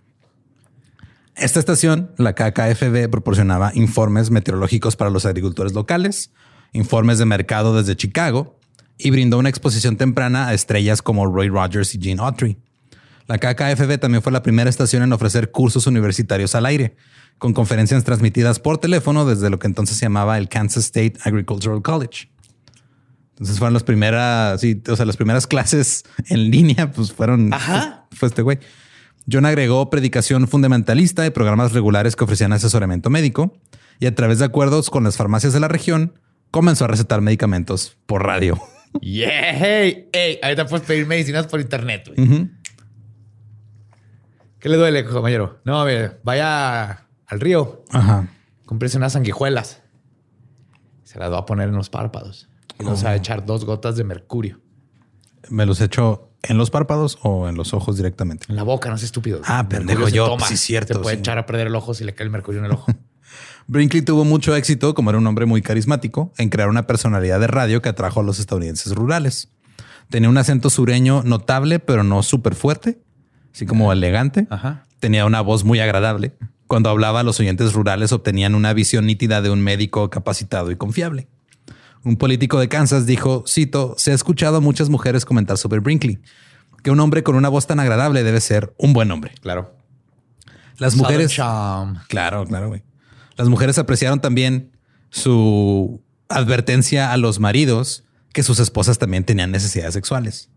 Esta estación, la KKFB, proporcionaba informes meteorológicos para los agricultores locales, informes de mercado desde Chicago y brindó una exposición temprana a estrellas como Roy Rogers y Gene Autry. La KKFB también fue la primera estación en ofrecer cursos universitarios al aire, con conferencias transmitidas por teléfono desde lo que entonces se llamaba el Kansas State Agricultural College. Entonces fueron las primeras, sí, o sea, las primeras clases en línea, pues fueron, Ajá. fue este güey. John agregó predicación fundamentalista y programas regulares que ofrecían asesoramiento médico y a través de acuerdos con las farmacias de la región comenzó a recetar medicamentos por radio. Yeah, hey, hey, ahorita puedes pedir medicinas por internet. ¿Qué le duele, compañero? No, ver, vaya al río. Ajá. Cómprese unas sanguijuelas. Se las va a poner en los párpados. Y nos va a echar dos gotas de mercurio. Me los echo ¿En los párpados o en los ojos directamente? En la boca, no es estúpido. Ah, pendejo, yo. Sí, cierto. Se puede echar a perder el ojo si le cae el mercurio en el ojo. Brinkley tuvo mucho éxito, como era un hombre muy carismático, en crear una personalidad de radio que atrajo a los estadounidenses rurales. Tenía un acento sureño notable, pero no súper fuerte, así como elegante. Ajá. Tenía una voz muy agradable. Cuando hablaba, los oyentes rurales obtenían una visión nítida de un médico capacitado y confiable. Un político de Kansas dijo, cito, se ha escuchado a muchas mujeres comentar sobre Brinkley, que un hombre con una voz tan agradable debe ser un buen hombre. Claro. Las mujeres... Claro, claro, güey. Las mujeres apreciaron también su advertencia a los maridos que sus esposas también tenían necesidades sexuales.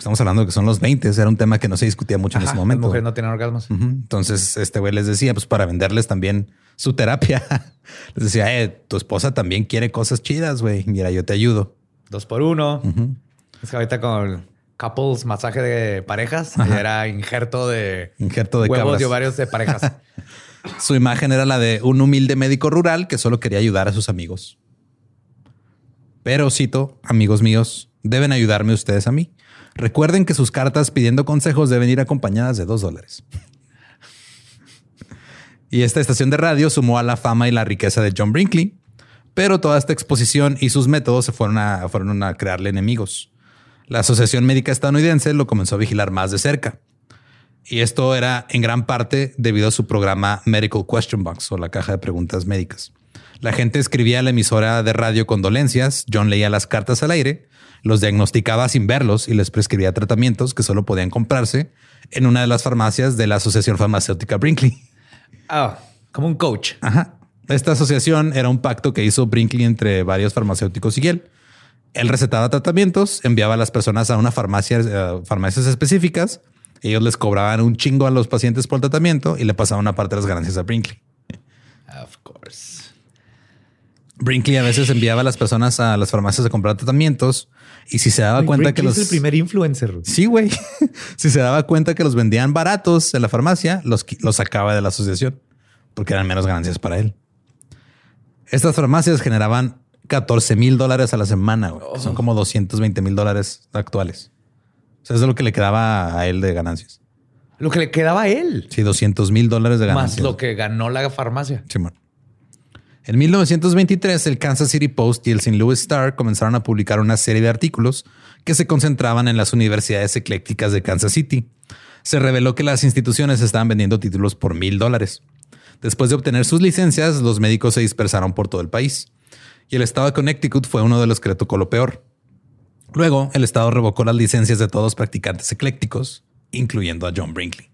Estamos hablando de que son los 20, era un tema que no se discutía mucho en ese momento. Las mujeres no tienen orgasmos. Entonces, este güey les decía, pues para venderles también su terapia. Les decía, eh, tu esposa también quiere cosas chidas, güey. Mira, yo te ayudo. Dos por uno. Es que ahorita con couples masaje de parejas era injerto de injerto de huevos y ovarios de parejas. Su imagen era la de un humilde médico rural que solo quería ayudar a sus amigos. Pero cito, amigos míos, deben ayudarme ustedes a mí. Recuerden que sus cartas pidiendo consejos deben ir acompañadas de dos dólares. Y esta estación de radio sumó a la fama y la riqueza de John Brinkley, pero toda esta exposición y sus métodos se fueron a, fueron a crearle enemigos. La Asociación Médica Estadounidense lo comenzó a vigilar más de cerca. Y esto era en gran parte debido a su programa Medical Question Box o la caja de preguntas médicas. La gente escribía a la emisora de radio condolencias, John leía las cartas al aire, los diagnosticaba sin verlos y les prescribía tratamientos que solo podían comprarse en una de las farmacias de la Asociación Farmacéutica Brinkley. Ah, como un coach. Ajá. Esta asociación era un pacto que hizo Brinkley entre varios farmacéuticos y él. Él recetaba tratamientos, enviaba a las personas a una farmacia, eh, farmacias específicas. Ellos les cobraban un chingo a los pacientes por el tratamiento y le pasaban una parte de las ganancias a Brinkley. Of course. Brinkley a veces enviaba a las personas a las farmacias a comprar tratamientos y si se daba cuenta que los es el primer influencer. Sí, güey. si se daba cuenta que los vendían baratos en la farmacia, los, los sacaba de la asociación porque eran menos ganancias para él. Estas farmacias generaban 14 mil dólares a la semana, que son como 220 mil dólares actuales. O sea, eso es lo que le quedaba a él de ganancias. Lo que le quedaba a él. Sí, 200 mil dólares de Más ganancias. lo que ganó la farmacia. Simón. En 1923, el Kansas City Post y el St. Louis Star comenzaron a publicar una serie de artículos que se concentraban en las universidades eclécticas de Kansas City. Se reveló que las instituciones estaban vendiendo títulos por mil dólares. Después de obtener sus licencias, los médicos se dispersaron por todo el país. Y el estado de Connecticut fue uno de los que le tocó lo peor. Luego, el estado revocó las licencias de todos los practicantes eclécticos, incluyendo a John Brinkley.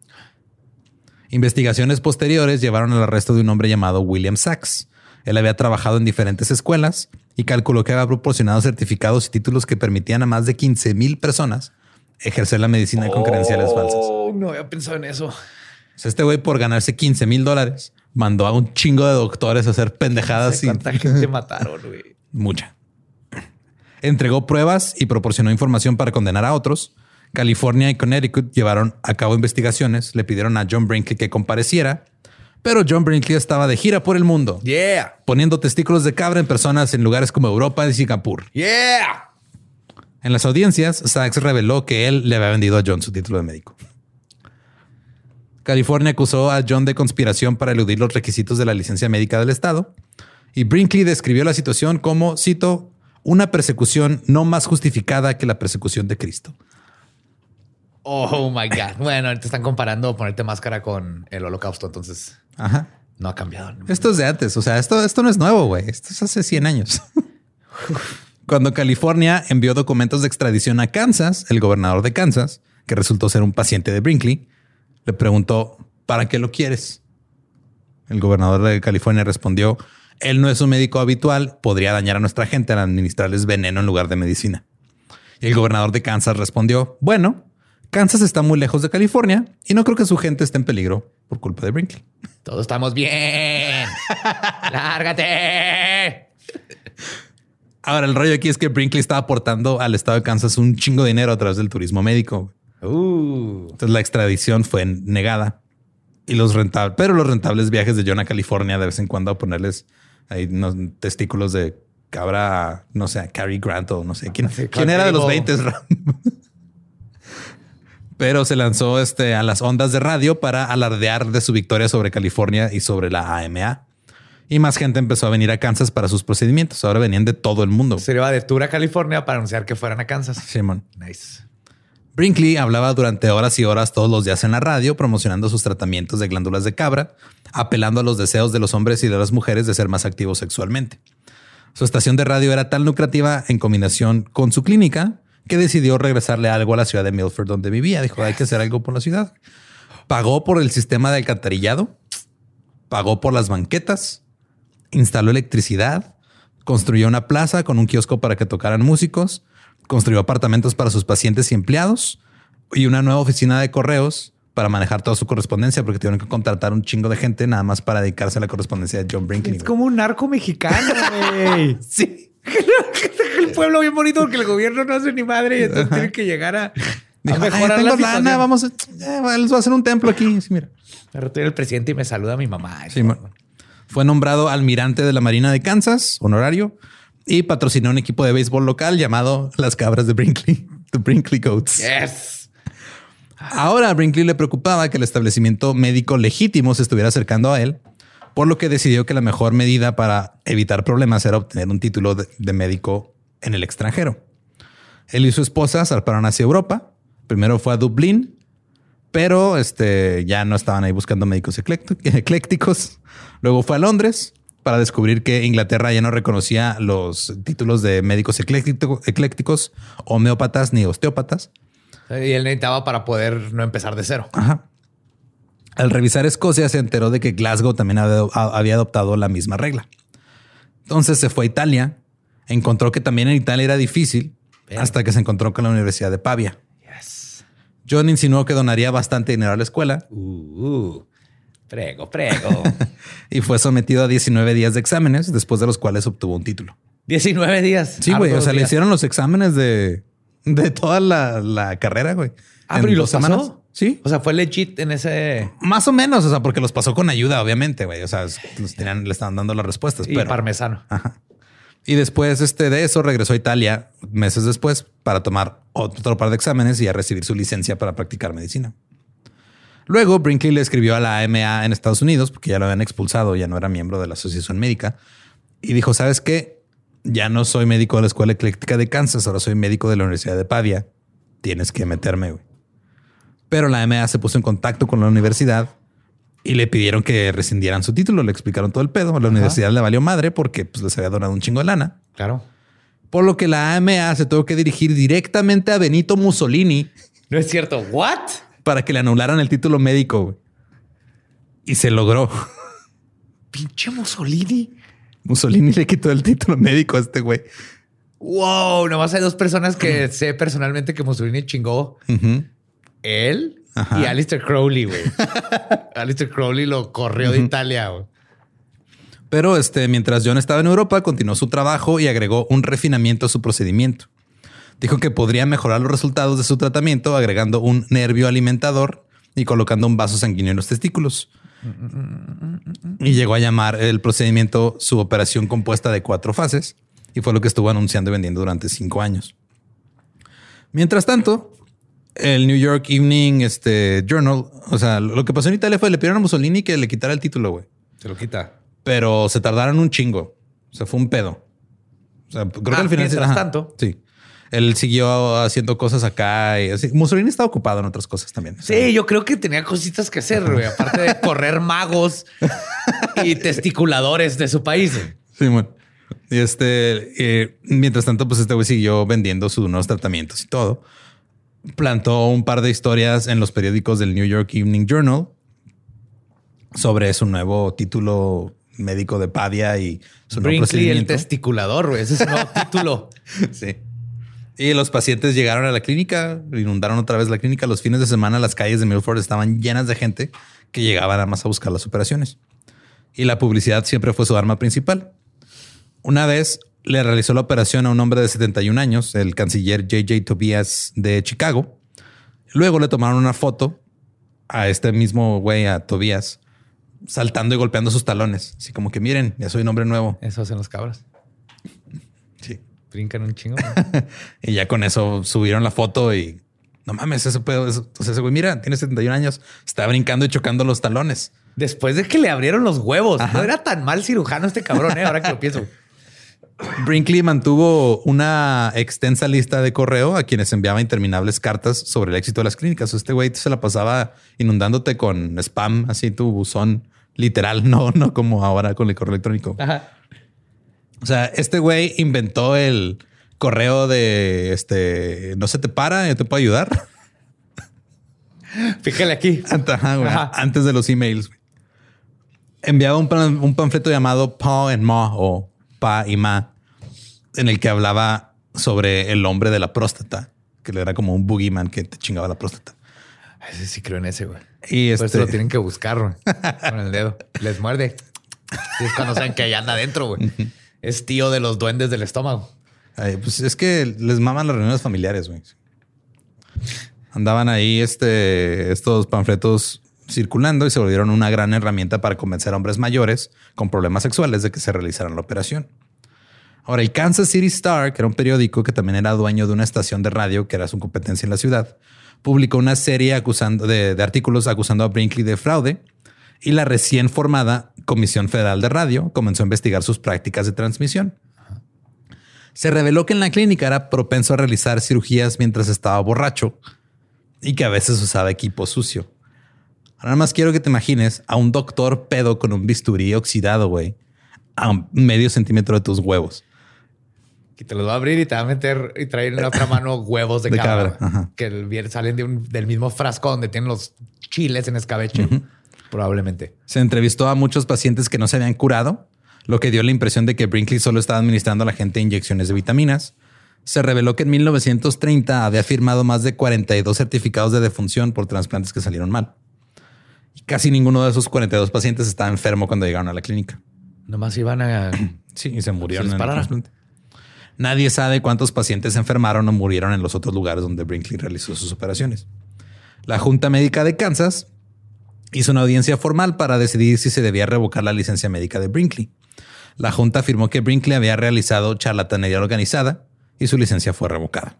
Investigaciones posteriores llevaron al arresto de un hombre llamado William Sachs. Él había trabajado en diferentes escuelas y calculó que había proporcionado certificados y títulos que permitían a más de 15 mil personas ejercer la medicina con credenciales falsas. Oh, no había pensado en eso. Este güey por ganarse 15 mil dólares mandó a un chingo de doctores a hacer pendejadas y ¿Cuánta gente mataron, güey? mucha. Entregó pruebas y proporcionó información para condenar a otros. California y Connecticut llevaron a cabo investigaciones, le pidieron a John Brinkley que compareciera, pero John Brinkley estaba de gira por el mundo, Yeah. poniendo testículos de cabra en personas en lugares como Europa y Singapur. Yeah. En las audiencias, Sachs reveló que él le había vendido a John su título de médico. California acusó a John de conspiración para eludir los requisitos de la licencia médica del Estado y Brinkley describió la situación como, cito, una persecución no más justificada que la persecución de Cristo. Oh my God. Bueno, ahorita están comparando ponerte máscara con el holocausto, entonces Ajá. no ha cambiado. Esto es de antes. O sea, esto, esto no es nuevo, güey. Esto es hace 100 años. Cuando California envió documentos de extradición a Kansas, el gobernador de Kansas, que resultó ser un paciente de Brinkley, le preguntó, ¿para qué lo quieres? El gobernador de California respondió, él no es un médico habitual, podría dañar a nuestra gente al administrarles veneno en lugar de medicina. Y el gobernador de Kansas respondió, bueno, Kansas está muy lejos de California y no creo que su gente esté en peligro por culpa de Brinkley. Todos estamos bien. Lárgate. Ahora, el rollo aquí es que Brinkley está aportando al estado de Kansas un chingo de dinero a través del turismo médico. Uh, Entonces la extradición fue negada y los rentables, pero los rentables viajes de John a California de vez en cuando a ponerles ahí unos testículos de cabra, no sé, a Cary Grant o no sé quién, quién era de los Clark 20 pero se lanzó este, a las ondas de radio para alardear de su victoria sobre California y sobre la AMA. Y más gente empezó a venir a Kansas para sus procedimientos. Ahora venían de todo el mundo. se iba de tour a California para anunciar que fueran a Kansas. Simón. Nice. Brinkley hablaba durante horas y horas todos los días en la radio promocionando sus tratamientos de glándulas de cabra, apelando a los deseos de los hombres y de las mujeres de ser más activos sexualmente. Su estación de radio era tan lucrativa en combinación con su clínica que decidió regresarle algo a la ciudad de Milford donde vivía. Dijo, hay que hacer algo por la ciudad. Pagó por el sistema de alcantarillado, pagó por las banquetas, instaló electricidad, construyó una plaza con un kiosco para que tocaran músicos, construyó apartamentos para sus pacientes y empleados y una nueva oficina de correos para manejar toda su correspondencia porque tuvieron que contratar un chingo de gente nada más para dedicarse a la correspondencia de John Brinkley. Es como un narco mexicano. Sí. El pueblo bien bonito porque el gobierno no hace ni madre y entonces tienen que llegar a, Dijo, "Ay, mejorar la lana, vamos a, eh, a hacer un templo aquí. Sí, mira. El presidente y me saluda mi mamá. Sí, Fue nombrado almirante de la Marina de Kansas, honorario, y patrocinó un equipo de béisbol local llamado las Cabras de Brinkley, The Brinkley Goats. Yes. Ahora a Brinkley le preocupaba que el establecimiento médico legítimo se estuviera acercando a él, por lo que decidió que la mejor medida para evitar problemas era obtener un título de, de médico en el extranjero. Él y su esposa zarparon hacia Europa. Primero fue a Dublín, Pero este, ya no estaban ahí buscando médicos eclécti- eclécticos. Luego fue a Londres para descubrir que Inglaterra ya no reconocía los títulos de médicos ecléctico- eclécticos, homeópatas ni osteópatas. Y él necesitaba para poder no empezar de cero. Ajá. Al revisar Escocia se enteró de que Glasgow también había adoptado la misma regla. Entonces se fue a Italia, encontró que también en Italia era difícil, Bien. hasta que se encontró con la Universidad de Pavia. Yes. John insinuó que donaría bastante dinero a la escuela Uh, uh. Prego, prego. y fue sometido a 19 días de exámenes, después de los cuales obtuvo un título. 19 días. Sí, güey. O sea, le hicieron los exámenes de, de toda la, la carrera, güey. Ah, pero ¿y los pasó? Sí. O sea, fue legit en ese. Más o menos, o sea, porque los pasó con ayuda, obviamente, güey. O sea, los tenían, le estaban dando las respuestas. Y pero... parmesano. Ajá. Y después este, de eso regresó a Italia meses después para tomar otro par de exámenes y a recibir su licencia para practicar medicina. Luego Brinkley le escribió a la AMA en Estados Unidos porque ya lo habían expulsado, ya no era miembro de la Asociación Médica y dijo, ¿sabes qué? Ya no soy médico de la Escuela Ecléctica de Kansas, ahora soy médico de la Universidad de Pavia. Tienes que meterme, güey. Pero la AMA se puso en contacto con la universidad y le pidieron que rescindieran su título. Le explicaron todo el pedo. La universidad le valió madre porque pues, les había donado un chingo de lana. Claro. Por lo que la AMA se tuvo que dirigir directamente a Benito Mussolini No es cierto. ¿What? para que le anularan el título médico. Y se logró. Pinche Mussolini. Mussolini le quitó el título médico a este güey. Wow, nomás hay dos personas que sé personalmente que Mussolini chingó. Él Ajá. y Alistair Crowley, güey. Alistair Crowley lo corrió de Italia. güey. Pero este, mientras John estaba en Europa, continuó su trabajo y agregó un refinamiento a su procedimiento. Dijo que podría mejorar los resultados de su tratamiento agregando un nervio alimentador y colocando un vaso sanguíneo en los testículos. Y llegó a llamar el procedimiento su operación compuesta de cuatro fases y fue lo que estuvo anunciando y vendiendo durante cinco años. Mientras tanto, el New York Evening este, Journal, o sea, lo que pasó en Italia fue le pidieron a Mussolini que le quitara el título, güey Se lo quita. pero se tardaron un chingo. O sea, fue un pedo. O sea, creo que Ah, al final mientras ajá, tanto. Sí. Él siguió haciendo cosas acá y así. Mussolini estaba ocupado en otras cosas también. Sí, yo creo que tenía cositas que hacer, güey. Aparte de correr magos y testiculadores de su país. güey. Sí, bueno. Y este, eh, mientras tanto, pues este güey siguió vendiendo sus nuevos tratamientos y todo. Plantó un par de historias en los periódicos del New York Evening Journal sobre su nuevo título médico de Pavia y su nuevo Brinkley, el procedimiento. testiculador, güey. Ese es un nuevo título. Sí. Y los pacientes llegaron a la clínica, inundaron otra vez la clínica. Los fines de semana las calles de Milford estaban llenas de gente que llegaba nada más a buscar las operaciones. Y la publicidad siempre fue su arma principal. Una vez le realizó la operación a un hombre de 71 años, el canciller JJ Tobias de Chicago. Luego le tomaron una foto a este mismo güey, a Tobias, saltando y golpeando sus talones. Así como que miren, ya soy un hombre nuevo. Eso hacen los cabras. Sí. Brincan un chingo. Y ya con eso subieron la foto y no mames, ese pedo. eso- O sea, ese güey, mira, tiene 71 años, está brincando y chocando los talones. Después de que le abrieron los huevos. Ajá. No era tan mal cirujano este cabrón, ¿eh? ahora que lo pienso. Brinkley mantuvo una extensa lista de correo a quienes enviaba interminables cartas sobre el éxito de las clínicas. Este güey se la pasaba inundándote con spam, así tu buzón literal, no, no como ahora con el correo electrónico. Ajá. O sea, este güey inventó el correo de este no se te para, yo te puedo ayudar. Fíjale aquí. Ajá, güey, Ajá. antes de los emails. Enviaba un, pan- un panfleto llamado Pa and Ma o Pa y Ma, en el que hablaba sobre el hombre de la próstata, que era como un boogeyman que te chingaba la próstata. Ese sí creo en ese, güey. Y Por este, eso lo tienen que buscar güey, con el dedo. Les muerde. Y es cuando saben que allá anda adentro, güey. Es tío de los duendes del estómago. ay, pues es que les maman las reuniones familiares, güey. Andaban ahí este, estos panfletos circulando y se volvieron una gran herramienta para convencer a hombres mayores con problemas sexuales de que se realizaran la operación. Ahora, el Kansas City Star, que era un periódico que también era dueño de una estación de radio que era su competencia en la ciudad, publicó una serie acusando de, de artículos acusando a Brinkley de fraude y la recién formada Comisión Federal de Radio comenzó a investigar sus prácticas de transmisión. Se reveló que en la clínica era propenso a realizar cirugías mientras estaba borracho y que a veces usaba equipo sucio. Nada más quiero que te imagines a un doctor pedo con un bisturí oxidado, güey, a medio centímetro de tus huevos. Que te los va a abrir y te va a meter y traer en la otra mano huevos de, De cabra. Que salen de un- del mismo frasco donde tienen los chiles en escabeche. Probablemente. Se entrevistó a muchos pacientes que no se habían curado, lo que dio la impresión de que Brinkley solo estaba administrando a la gente inyecciones de vitaminas. Se reveló que en 1930 había firmado más de 42 certificados de defunción por trasplantes que salieron mal. Y casi ninguno de esos 42 pacientes estaba enfermo cuando llegaron a la clínica. Nomás iban a... Sí, y se murieron les en el. Nadie sabe cuántos pacientes se enfermaron o murieron en los otros lugares donde Brinkley realizó sus operaciones. La Junta Médica de Kansas hizo una audiencia formal para decidir si se debía revocar la licencia médica de Brinkley. La Junta afirmó que Brinkley había realizado charlatanería organizada y su licencia fue revocada.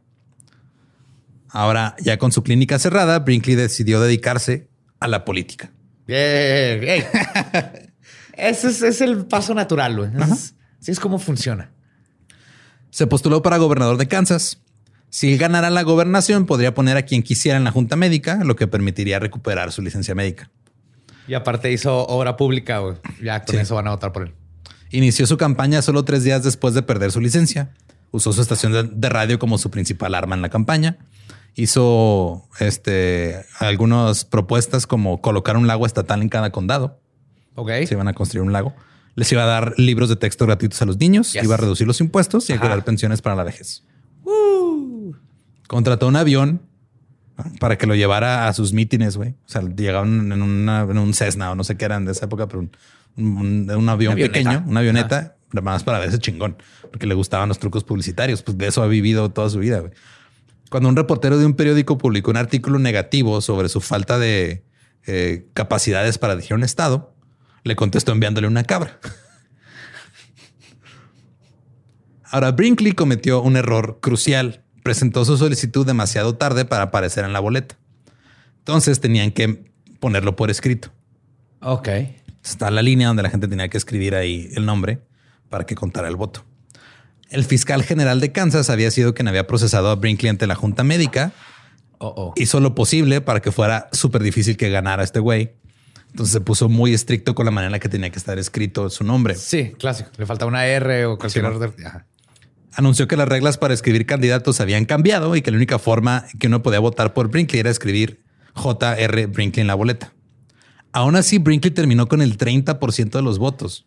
Ahora, ya con su clínica cerrada, Brinkley decidió dedicarse a la política. Ese es, es el paso natural, güey. Es- Así es como funciona. Se postuló para gobernador de Kansas. Si él ganara la gobernación, podría poner a quien quisiera en la junta médica, lo que permitiría recuperar su licencia médica. Y aparte hizo obra pública, güey. Ya con Sí. eso van a votar por él. Inició su campaña solo tres días después de perder su licencia. Usó su estación de radio como su principal arma en la campaña. Hizo este, algunas propuestas como colocar un lago estatal en cada condado. Ok. Se iban a construir un lago. Les iba a dar libros de texto gratuitos a los niños. Yes. Iba a reducir los impuestos y a crear pensiones para la vejez. Contrató un avión para que lo llevara a sus mítines, güey. O sea, llegaban en, una- en un Cessna o no sé qué eran de esa época, pero un, un- un avión pequeño, una avioneta, nada más para verse chingón, porque le gustaban los trucos publicitarios. Pues de eso ha vivido toda su vida, güey. Cuando un reportero de un periódico publicó un artículo negativo sobre su falta de eh, capacidades para dirigir un estado, le contestó enviándole una cabra. Ahora, Brinkley cometió un error crucial. Presentó su solicitud demasiado tarde para aparecer en la boleta. Entonces tenían que ponerlo por escrito. Ok. Está la línea donde la gente tenía que escribir ahí el nombre para que contara el voto. El fiscal general de Kansas había sido quien había procesado a Brinkley ante la junta médica. Oh, oh. Hizo lo posible para que fuera súper difícil que ganara este güey. Entonces se puso muy estricto con la manera en la que tenía que estar escrito su nombre. Sí, clásico. Le falta una R o cualquier Sí, orden. Ajá. anunció que las reglas para escribir candidatos habían cambiado y que la única forma que uno podía votar por Brinkley era escribir J.R. Brinkley en la boleta. Aún así, Brinkley terminó con el 30% de los votos.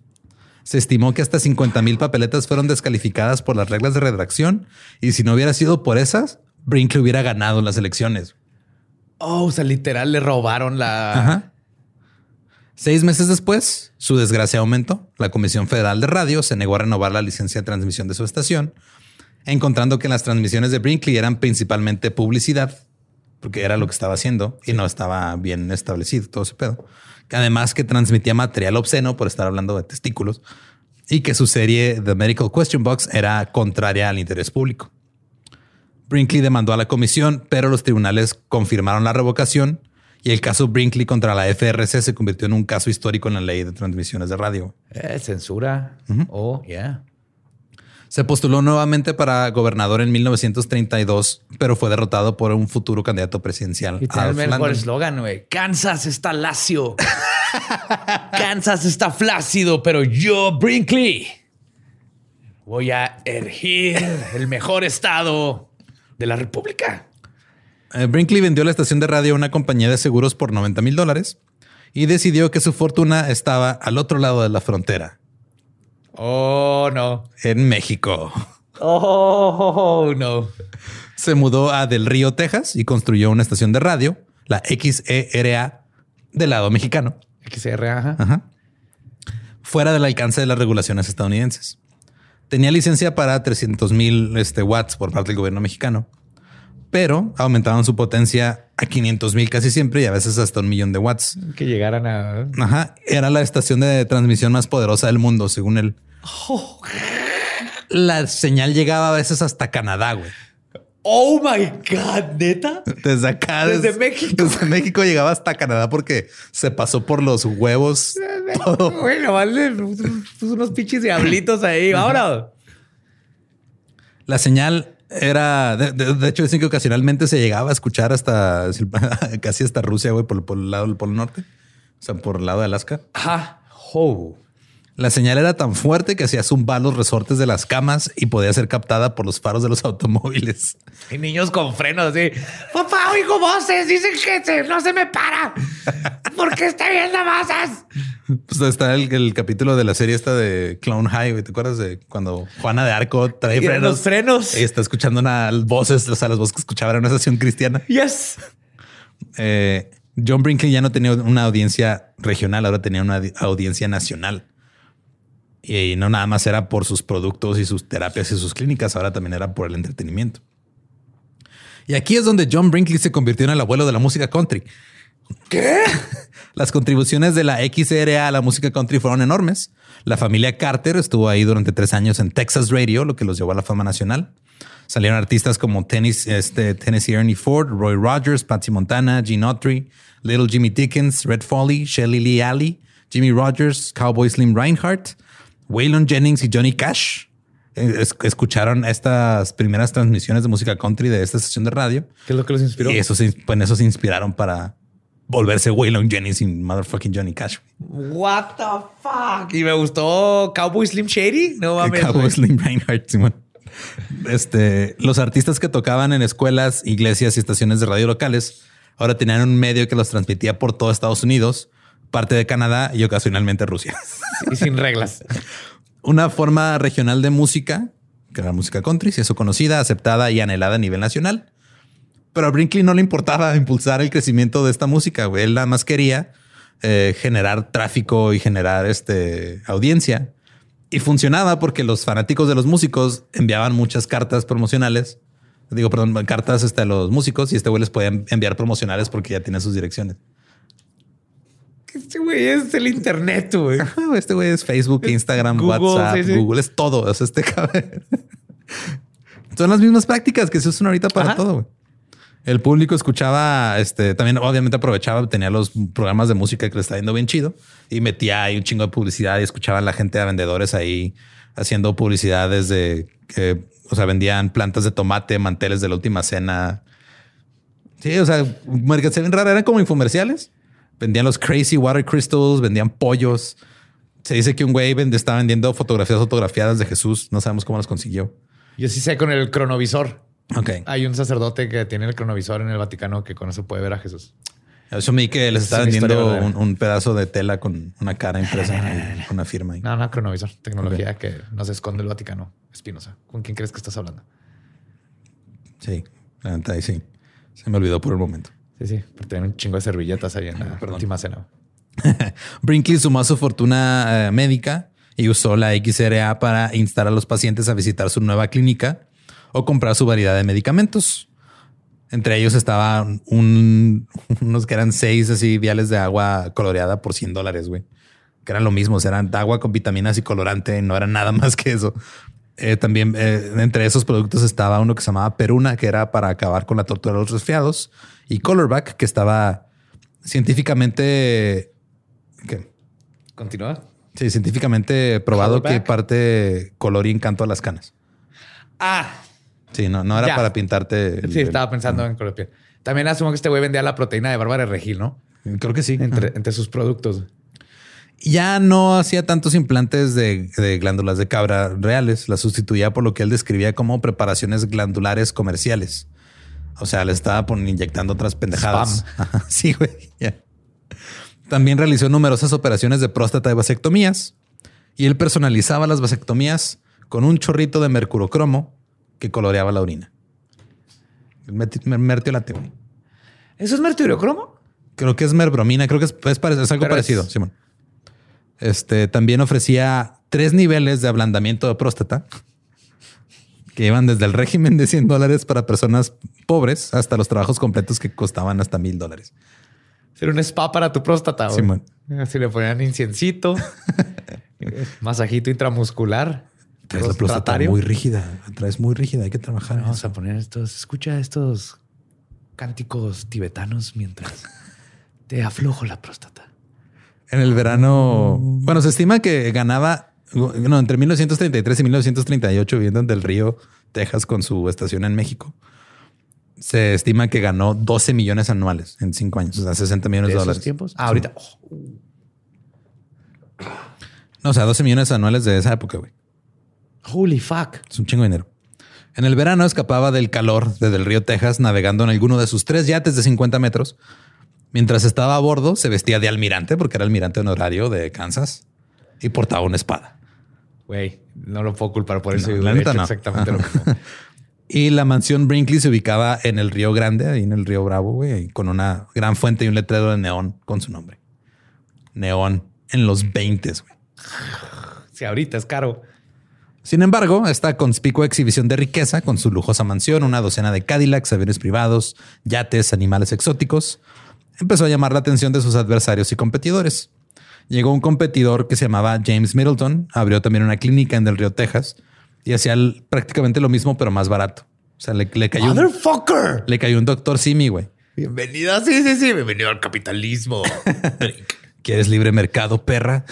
Se estimó que hasta 50 mil papeletas fueron descalificadas por las reglas de redacción y si no hubiera sido por esas, Brinkley hubiera ganado las elecciones. Oh, o sea, literal le robaron la. Ajá. Seis meses después, su desgracia aumentó. La Comisión Federal de Radio se negó a renovar la licencia de transmisión de su estación, encontrando que las transmisiones de Brinkley eran principalmente publicidad, porque era lo que estaba haciendo y no estaba bien establecido todo ese pedo. Además que transmitía material obsceno por estar hablando de testículos y que su serie The Medical Question Box era contraria al interés público. Brinkley demandó a la comisión, pero los tribunales confirmaron la revocación y el caso Brinkley contra la FRC se convirtió en un caso histórico en la ley de transmisiones de radio. Eh, censura. Oh, yeah. Se postuló nuevamente para gobernador en 1932, pero fue derrotado por un futuro candidato presidencial. Y tiene el mejor eslogan, güey. Kansas está lacio. Kansas está flácido, pero yo, Brinkley, voy a erigir el mejor estado de la República. Eh, Brinkley vendió la estación de radio a una compañía de seguros por 90 mil dólares y decidió que su fortuna estaba al otro lado de la frontera, Oh, no. en México. Oh, no. Se mudó a Del Río, Texas y construyó una estación de radio, la XERA, del lado mexicano, ajá. Ajá. fuera del alcance de las regulaciones estadounidenses. Tenía licencia para 300 mil este, watts por parte del gobierno mexicano, pero aumentaban su potencia a 500 mil casi siempre y a veces hasta un millón de watts. Que llegaran a. Ajá. Era la estación de transmisión más poderosa del mundo, según él. La señal llegaba a veces hasta Canadá, güey. Oh my God, neta. Desde acá. Desde México. Desde México llegaba hasta Canadá porque se pasó por los huevos todo. Bueno, vale, puso unos pinches diablitos ahí. Ahora. La señal Era, de, de- hecho, dicen que ocasionalmente se llegaba a escuchar hasta casi hasta Rusia, güey, por, por el lado del Polo Norte. O sea, por el lado de Alaska. Ajá. Oh. La señal era tan fuerte que hacía zumbar los resortes de las camas y podía ser captada por los faros de los automóviles. Y niños con frenos así. Papá, oigo voces. Dicen que se- no se me para. ¿Por qué está viendo voces? Pues está el, el capítulo de la serie esta de Clown High. ¿Te acuerdas de cuando Juana de Arco trae frenos? los frenos. Y está escuchando una voces, o sea, las voces que escuchaba era una estación cristiana. Yes. Eh, John Brinkley ya no tenía una audiencia regional, ahora tenía una di- audiencia nacional. Y no nada más era por sus productos y sus terapias y sus clínicas, ahora también era por el entretenimiento. Y aquí es donde John Brinkley se convirtió en el abuelo de la música country. ¿Qué? Las contribuciones de la XRA a la música country fueron enormes. La familia Carter estuvo ahí durante tres años en Texas Radio, lo que los llevó a la fama nacional. Salieron artistas como Tennis, este, Tennessee Ernie Ford, Roy Rogers, Patsy Montana, Gene Autry, Little Jimmy Dickens, Red Foley, Shelly Lee Alley, Jimmy Rogers, Cowboy Slim Reinhardt, Waylon Jennings y Johnny Cash. Eh, es- escucharon estas primeras transmisiones de música country de esta estación de radio. ¿Qué es lo que los inspiró? Y eso se, pues, en eso se inspiraron para volverse Waylon Jennings y motherfucking Johnny Cash. What the fuck? Y me gustó Cowboy Slim Shady. No mames. Cowboy. Slim Reinhardt, Simón. Este, los artistas que tocaban en escuelas, iglesias y estaciones de radio locales ahora tenían un medio que los transmitía por todo Estados Unidos, parte de Canadá y ocasionalmente Rusia. Y sin reglas. Una forma regional de música, que era la música country, se hizo conocida, aceptada y anhelada a nivel nacional. Pero a Brinkley no le importaba impulsar el crecimiento de esta música. güey. Él nada más quería eh, generar tráfico y generar este, audiencia. Y funcionaba porque los fanáticos de los músicos enviaban muchas cartas promocionales. Digo, perdón, cartas este, a los músicos y este güey les podía enviar promocionales porque ya tiene sus direcciones. Este güey es el internet, güey. Este güey es Facebook, Instagram, Google, WhatsApp, sí, sí. Google, es todo. O sea, este cabrón. Son las mismas prácticas que se usan ahorita para Ajá. todo. güey. El público escuchaba, este, también obviamente aprovechaba, tenía los programas de música que le estaba yendo bien chido y metía ahí un chingo de publicidad y escuchaba a la gente a vendedores ahí haciendo publicidad desde que, o sea, vendían plantas de tomate, manteles de la última cena. Sí, o sea, mercancía bien rara, eran como infomerciales. Vendían los crazy water crystals, vendían pollos. Se dice que un güey vende- estaba vendiendo fotografías autografiadas de Jesús. No sabemos cómo las consiguió. Yo sí sé con el cronovisor. Ok. Hay un sacerdote que tiene el cronovisor en el Vaticano que con eso puede ver a Jesús. Eso me di que les Es estaba una historia vendiendo un, un pedazo de tela con una cara impresa y una firma. ahí. No, no, cronovisor. Tecnología que no se esconde el Vaticano. Espinosa. ¿Con quién crees que estás hablando? Sí, la sí. Se me olvidó por un momento. Sí, sí. Pero tienen un chingo de servilletas ahí en la Perdón. última cena. Brinkley sumó su fortuna eh, médica y usó la XRA para instar a los pacientes a visitar su nueva clínica o comprar su variedad de medicamentos. Entre ellos estaban un- unos que eran seis así viales de agua coloreada por 100 dólares, güey. Que eran lo mismo, o sea, eran agua con vitaminas y colorante, no era nada más que eso. Eh, también eh, entre esos productos estaba uno que se llamaba Peruna, que era para acabar con la tortura de los resfriados, y Colorback, que estaba científicamente... ¿qué? Continúa. Sí, científicamente probado que parte color y encanto a las canas. Ah, Sí, no, no era Ya. para pintarte. el- sí, el- estaba pensando en color piel. También asumo que este güey vendía la proteína de Bárbara Regil, ¿no? Creo que sí. Entre, entre sus productos. Ya no hacía tantos implantes de, de glándulas de cabra reales, las sustituía por lo que él describía como preparaciones glandulares comerciales. O sea, le estaba inyectando otras pendejadas. Sí, güey. También realizó numerosas operaciones de próstata y vasectomías. Y él personalizaba las vasectomías con un chorrito de mercurocromo que coloreaba la orina. Mertiolate. ¿Eso es mercuriocromo? Creo que es merbromina, creo que es, es algo Pero parecido, es- Simón. Este también ofrecía tres niveles de ablandamiento de próstata que iban desde el régimen de 100 dólares para personas pobres hasta los trabajos completos que costaban hasta mil dólares. Era un spa para tu próstata. Simón. Así le ponían inciencito, masajito intramuscular. Traes la próstata muy rígida, traes muy rígida, hay que trabajar. Vamos a poner estos, escucha estos cánticos tibetanos mientras te aflojo la próstata. En el verano, bueno, se estima que ganaba, no, entre 1933 y 1938 viviendo en Del Río, Texas, con su estación en México. Se estima que ganó 12 millones anuales en cinco años, o sea, 60 millones de, ¿De esos dólares. tiempos? Ah, ahorita. oh, No, o sea, 12 millones anuales de esa época, güey. holy fuck. Es un chingo de dinero. En el verano escapaba del calor desde el río Texas navegando en alguno de sus tres yates de 50 metros. Mientras estaba a bordo, se vestía de almirante porque era almirante honorario de Kansas y portaba una espada. Güey, no lo puedo culpar por eso. No, la neta no. exactamente lo mismo. Y la mansión Brinkley se ubicaba en el río Grande, ahí en el río Bravo, güey, con una gran fuente y un letrero de neón con su nombre. Neón en los 20, güey. Si ahorita es caro. Sin embargo, esta conspicua exhibición de riqueza, con su lujosa mansión, una docena de Cadillacs, aviones privados, yates, animales exóticos, empezó a llamar la atención de sus adversarios y competidores. Llegó un competidor que se llamaba James Middleton, abrió también una clínica en Del Río, Texas, y hacía el- prácticamente lo mismo, pero más barato. O sea, le, le cayó, un, Motherfucker. le cayó un doctor Simi, güey. Bienvenido. Sí, sí, sí. Bienvenido al capitalismo. ¿Quieres libre mercado, perra?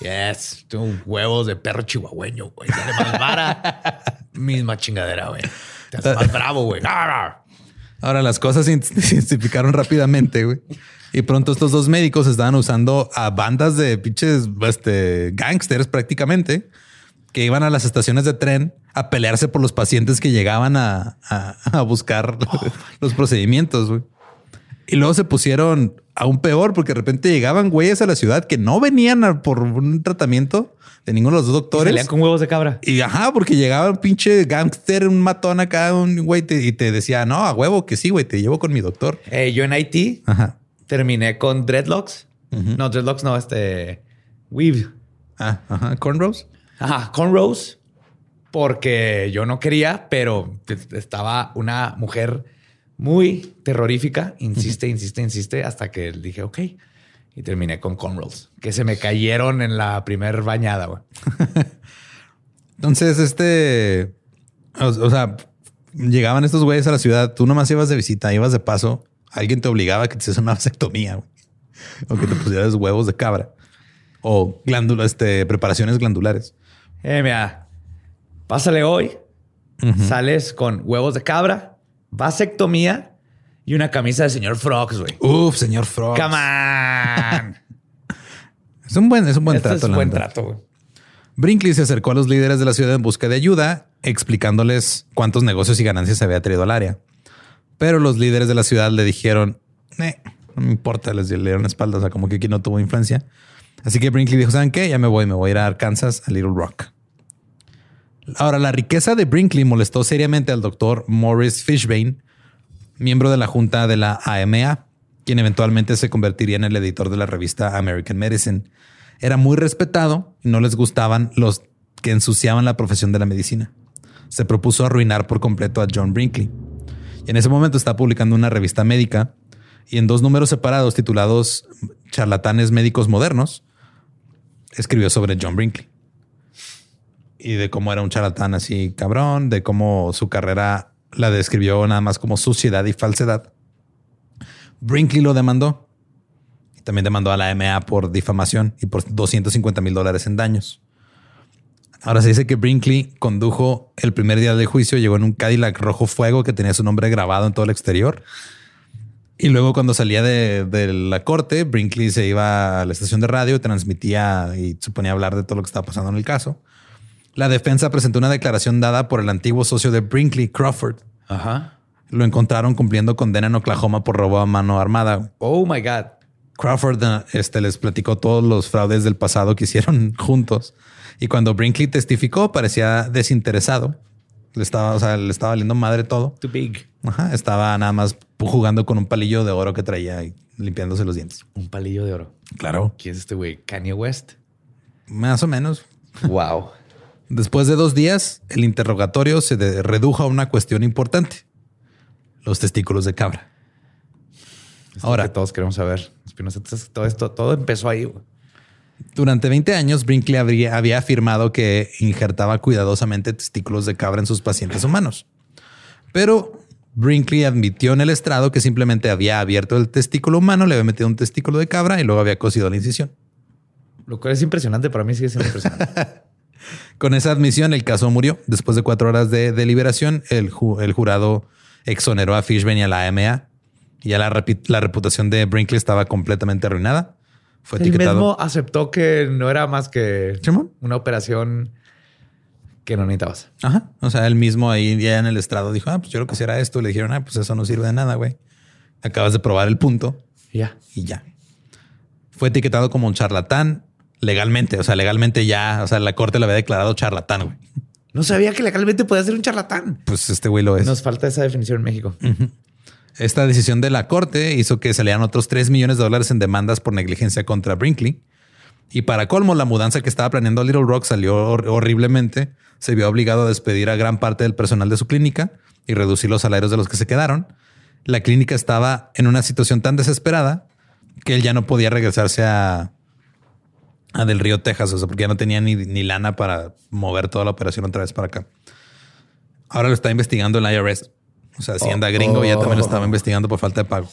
yes. Tengo huevos de perro chihuahueño, güey. Dale más vara. Misma chingadera, güey. Te haces más bravo, güey. Ah, Ahora las cosas se intensificaron rápidamente, güey. Y pronto estos dos médicos estaban usando a bandas de pinches este, gangsters prácticamente que iban a las estaciones de tren a pelearse por los pacientes que llegaban a, a- a buscar los procedimientos. güey. Y luego se pusieron aún peor porque de repente llegaban güeyes a la ciudad que no venían a- por un tratamiento de ninguno de los dos doctores. Salían con huevos de cabra. Y ajá, porque llegaba un pinche gangster, un matón acá, un güey, te- y te decía, no, a huevo que sí, güey, te llevo con mi doctor. Eh, yo en Haití Ajá. terminé con dreadlocks. No, dreadlocks no, este weave. Ah, ajá. Cornrows. Ajá, cornrows. Porque yo no quería, pero estaba una mujer muy terrorífica. Insiste, insiste, insiste, hasta que dije, ok. Y terminé con cornrows, que se me cayeron en la primer bañada. güey. Entonces, este, o, o sea, llegaban estos güeyes a la ciudad, tú nomás ibas de visita, ibas de paso, alguien te obligaba a que te hicieras una vasectomía güey. o que te pusieras huevos de cabra o glándulas, este, preparaciones glandulares. Eh, mira, pásale hoy. Sales con huevos de cabra, vasectomía y una camisa de señor Frogs, güey. Uf, señor Frog. Come on. Es un buen, es un buen Este trato. es la buen trato, güey. Brinkley se acercó a los líderes de la ciudad en busca de ayuda, explicándoles cuántos negocios y ganancias había traído al área. Pero los líderes de la ciudad le dijeron, "Eh, no me importa, les dieron la espalda, o sea, como que aquí no tuvo influencia. Así que Brinkley dijo, ¿saben qué? Ya me voy, me voy a ir a Arkansas, a Little Rock. Ahora, la riqueza de Brinkley molestó seriamente al doctor Morris Fishbane, miembro de la junta de la AMA, quien eventualmente se convertiría en el editor de la revista American Medicine. Era muy respetado y no les gustaban los que ensuciaban la profesión de la medicina. Se propuso arruinar por completo a John Brinkley. Y en ese momento está publicando una revista médica y en dos números separados titulados Charlatanes médicos modernos, escribió sobre John Brinkley y de cómo era un charlatán así cabrón, de cómo su carrera la describió nada más como suciedad y falsedad. Brinkley lo demandó. Y también demandó a la MA por difamación y por 250 mil dólares en daños. Ahora se dice que Brinkley condujo el primer día del juicio, llegó en un Cadillac rojo fuego que tenía su nombre grabado en todo el exterior. Y luego cuando salía de, de la corte, Brinkley se iba a la estación de radio, transmitía y se ponía a hablar de todo lo que estaba pasando en el caso. La defensa presentó una declaración dada por el antiguo socio de Brinkley, Crawford. Ajá. Lo encontraron cumpliendo condena en Oklahoma por robo a mano armada. Oh my God. Crawford eh, este, les platicó todos los fraudes del pasado que hicieron juntos. Y cuando Brinkley testificó, parecía desinteresado. Le estaba, o sea, le estaba valiendo madre todo. Too big. Ajá, estaba nada más jugando con un palillo de oro que traía y limpiándose los dientes. Un palillo de oro. Claro. ¿Quién es este güey? Kanye West. Más o menos. Wow. Después de dos días, el interrogatorio se redujo a una cuestión importante. Los testículos de cabra. Ahora. Todos queremos saber. Todo esto, todo empezó ahí. Durante 20 años, Brinkley habría- había afirmado que injertaba cuidadosamente testículos de cabra en sus pacientes humanos. Pero Brinkley admitió en el estrado que simplemente había abierto el testículo humano, le había metido un testículo de cabra y luego había cosido la incisión. Lo cual es impresionante. Para mí sigue siendo impresionante. Con esa admisión, el caso murió. Después de cuatro horas de deliberación, el, ju- el jurado exoneró a Fishbane y a la AMA. Y ya la, reputación de Brinkley estaba completamente arruinada. Fue etiquetado. mismo aceptó que no era más que una operación que no necesitabas. Ajá. O sea, él mismo ahí ya en el estrado dijo, ah, pues yo lo que esto. Le dijeron, ah, pues eso no sirve de nada, güey. Acabas de probar el punto ya. y ya. Fue etiquetado como un charlatán legalmente. O sea, legalmente ya, o sea, la corte lo había declarado charlatán, güey. No sabía que legalmente podía ser un charlatán. Pues este güey lo es. Nos falta esa definición en México. Esta decisión de la corte hizo que salieran otros 3 millones de dólares en demandas por negligencia contra Brinkley. Y para colmo, la mudanza que estaba planeando Little Rock salió hor- horriblemente. Se vio obligado a despedir a gran parte del personal de su clínica y reducir los salarios de los que se quedaron. La clínica estaba en una situación tan desesperada que él ya no podía regresarse a, a Del Río, Texas, o sea, porque ya no tenía ni, ni lana para mover toda la operación otra vez para acá. Ahora lo está investigando el IRS. O sea, Hacienda Gringo ya también lo estaba investigando por falta de pago.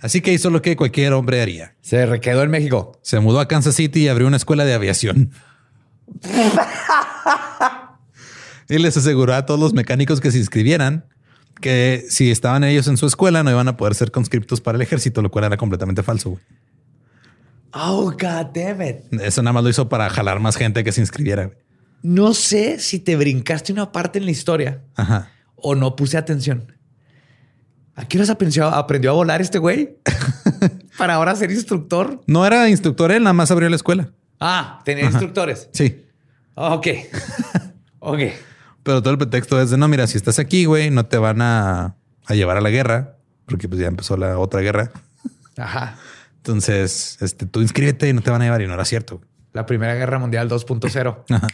Así que hizo lo que cualquier hombre haría. Se requedó en México. Se mudó a Kansas City y abrió una escuela de aviación. y les aseguró a todos los mecánicos que se inscribieran que si estaban ellos en su escuela no iban a poder ser conscriptos para el ejército, lo cual era completamente falso. güey. Oh, God damn it. Eso nada más lo hizo para jalar más gente que se inscribiera. No sé si te brincaste una parte en la historia Ajá. o no puse atención. ¿A qué horas aprendió, aprendió a volar este güey? Para ahora ser instructor. No era instructor, él nada más abrió la escuela. Ah, tenía instructores. Sí. Ah, ok. ok. Pero todo el pretexto es de no, mira, si estás aquí, güey, no te van a, a llevar a la guerra, porque pues ya empezó la otra guerra. Ajá. Entonces, este, tú inscríbete y no te van a llevar y no era cierto. La Primera Guerra Mundial 2.0.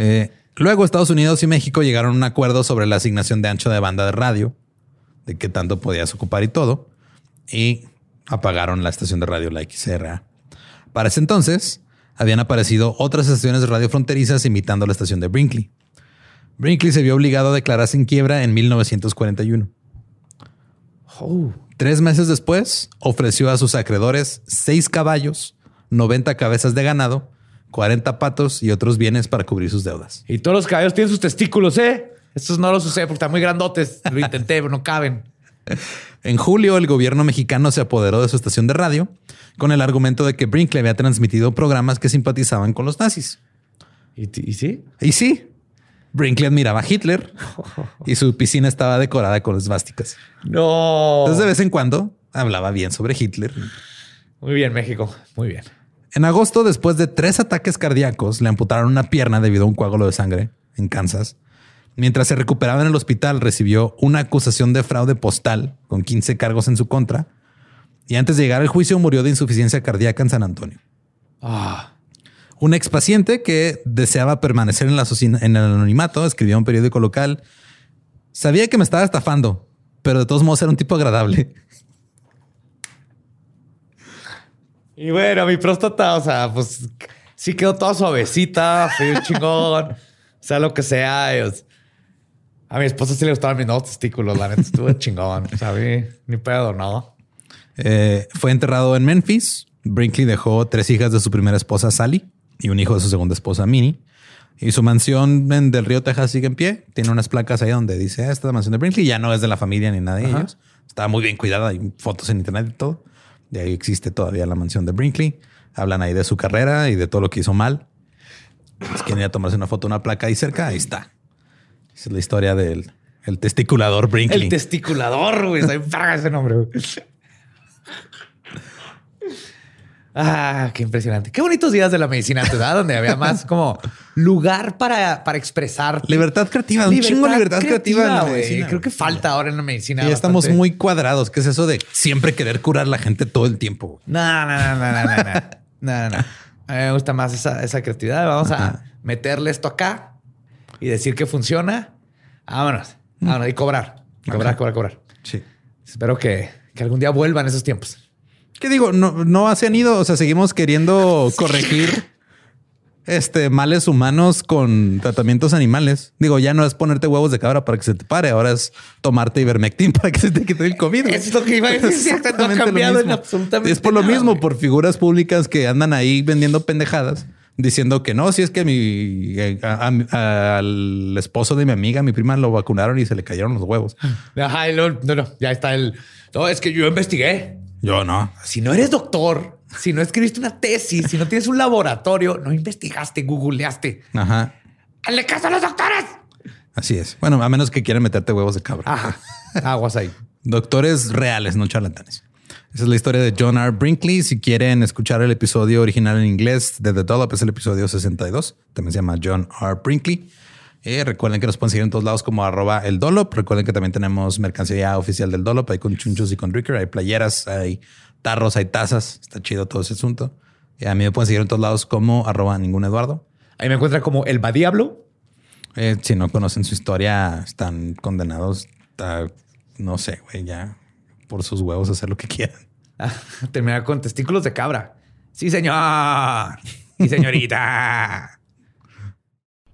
Eh, luego Estados Unidos y México llegaron a un acuerdo sobre la asignación de ancho de banda de radio, de qué tanto podías ocupar y todo, y apagaron la estación de radio, la XRA. Para ese entonces, habían aparecido otras estaciones de radio fronterizas imitando la estación de Brinkley. Brinkley se vio obligado a declararse en quiebra en 1941. Oh. Tres meses después, ofreció a sus acreedores seis caballos, 90 cabezas de ganado, 40 patos y otros bienes para cubrir sus deudas. Y todos los caballos tienen sus testículos, ¿eh? Estos no los usé porque están muy grandotes. Lo intenté, pero no caben. En julio, el gobierno mexicano se apoderó de su estación de radio con el argumento de que Brinkley había transmitido programas que simpatizaban con los nazis. ¿Y, ti- y sí? Y sí, Brinkley admiraba a Hitler y su piscina estaba decorada con esvásticas. No. Entonces, de vez en cuando hablaba bien sobre Hitler. Muy bien, México. Muy bien. En agosto, después de tres ataques cardíacos, le amputaron una pierna debido a un coágulo de sangre en Kansas. Mientras se recuperaba en el hospital, recibió una acusación de fraude postal con 15 cargos en su contra. Y antes de llegar al juicio, murió de insuficiencia cardíaca en San Antonio. Ah. Un ex paciente que deseaba permanecer en, la en el anonimato escribió a un periódico local. Sabía que me estaba estafando, pero de todos modos era un tipo agradable. Y bueno, mi próstata, o sea, pues sí quedó toda suavecita, fui un chingón, o sea, lo que sea. pues, a mi esposa sí le gustaban mis nuevos testículos, la neta estuvo chingón, o sea, mí ni pedo, nada. Eh, fue enterrado en Memphis. Brinkley dejó tres hijas de su primera esposa, Sally, y un hijo de su segunda esposa, Minnie. Y su mansión en Del Río, Texas, sigue en pie. Tiene unas placas ahí donde dice, "Ah, esta es la mansión de Brinkley. Ya no es de la familia ni nada de Ajá. ellos. Está muy bien cuidada. Hay fotos en internet y todo. De ahí existe todavía la mansión de Brinkley. Hablan ahí de su carrera y de todo lo que hizo mal. Si quieren ir a tomarse una foto, una placa ahí cerca, ahí está. Esa es la historia del el testiculador Brinkley. El testiculador, güey, verga ese nombre. güey. Ah, qué impresionante. Qué bonitos días de la medicina ¿verdad? Donde había más como lugar para, para expresar. Libertad creativa, un chingo de libertad creativa, en la güey. medicina. Creo que falta ahora en la medicina. Y ya estamos muy cuadrados. ¿Qué es eso de siempre querer curar la gente todo el tiempo? No, no, no, no, no, no, no. No. A mí me gusta más esa, esa creatividad. Vamos a meterle esto acá y decir que funciona. Vámonos. Vámonos y cobrar. Cobrar, cobrar, cobrar. Sí. Espero que, que algún día vuelvan esos tiempos. ¿Qué digo? No, no se han ido. O sea, seguimos queriendo corregir este males humanos con tratamientos animales. Digo, ya no es ponerte huevos de cabra para que se te pare. Ahora es tomarte ivermectin para que se te quite el COVID. es lo que iba a decir. Exactamente, no ha Exactamente lo cambiado en mismo. absolutamente Es por lo nada, mismo, güey. por figuras públicas que andan ahí vendiendo pendejadas. diciendo que no, si es que mi, eh, a- a- al esposo de mi amiga, mi prima, lo vacunaron y se le cayeron los huevos. Ajá, y luego, no, no, ya está el. No, es que yo investigué. Yo no. Si no eres doctor, si no escribiste una tesis, si no tienes un laboratorio, no investigaste, googleaste. Ajá. ¡Hazle caso a los doctores! Así es. Bueno, a menos que quieran meterte huevos de cabra. Ajá. Aguas ahí. Doctores reales, no charlatanes. Esa es la historia de John R. Brinkley. Si quieren escuchar el episodio original en inglés de The Dollop, es el episodio 62. También se llama John R. Brinkley. Eh, recuerden que nos pueden seguir en todos lados como arroba el Dollop. Recuerden que también tenemos mercancía oficial del Dollop. Hay con chunchos y con Dricker. Hay playeras, hay tarros, hay tazas. Está chido todo ese asunto. Y a mí me pueden seguir en todos lados como arroba ningún Eduardo. Ahí me encuentran como el Badiablo. Eh, si no conocen su historia, están condenados a, no sé, güey, ya por sus huevos hacer lo que quieran. Ah, Terminar con testículos de cabra. Sí, señor. Y señorita.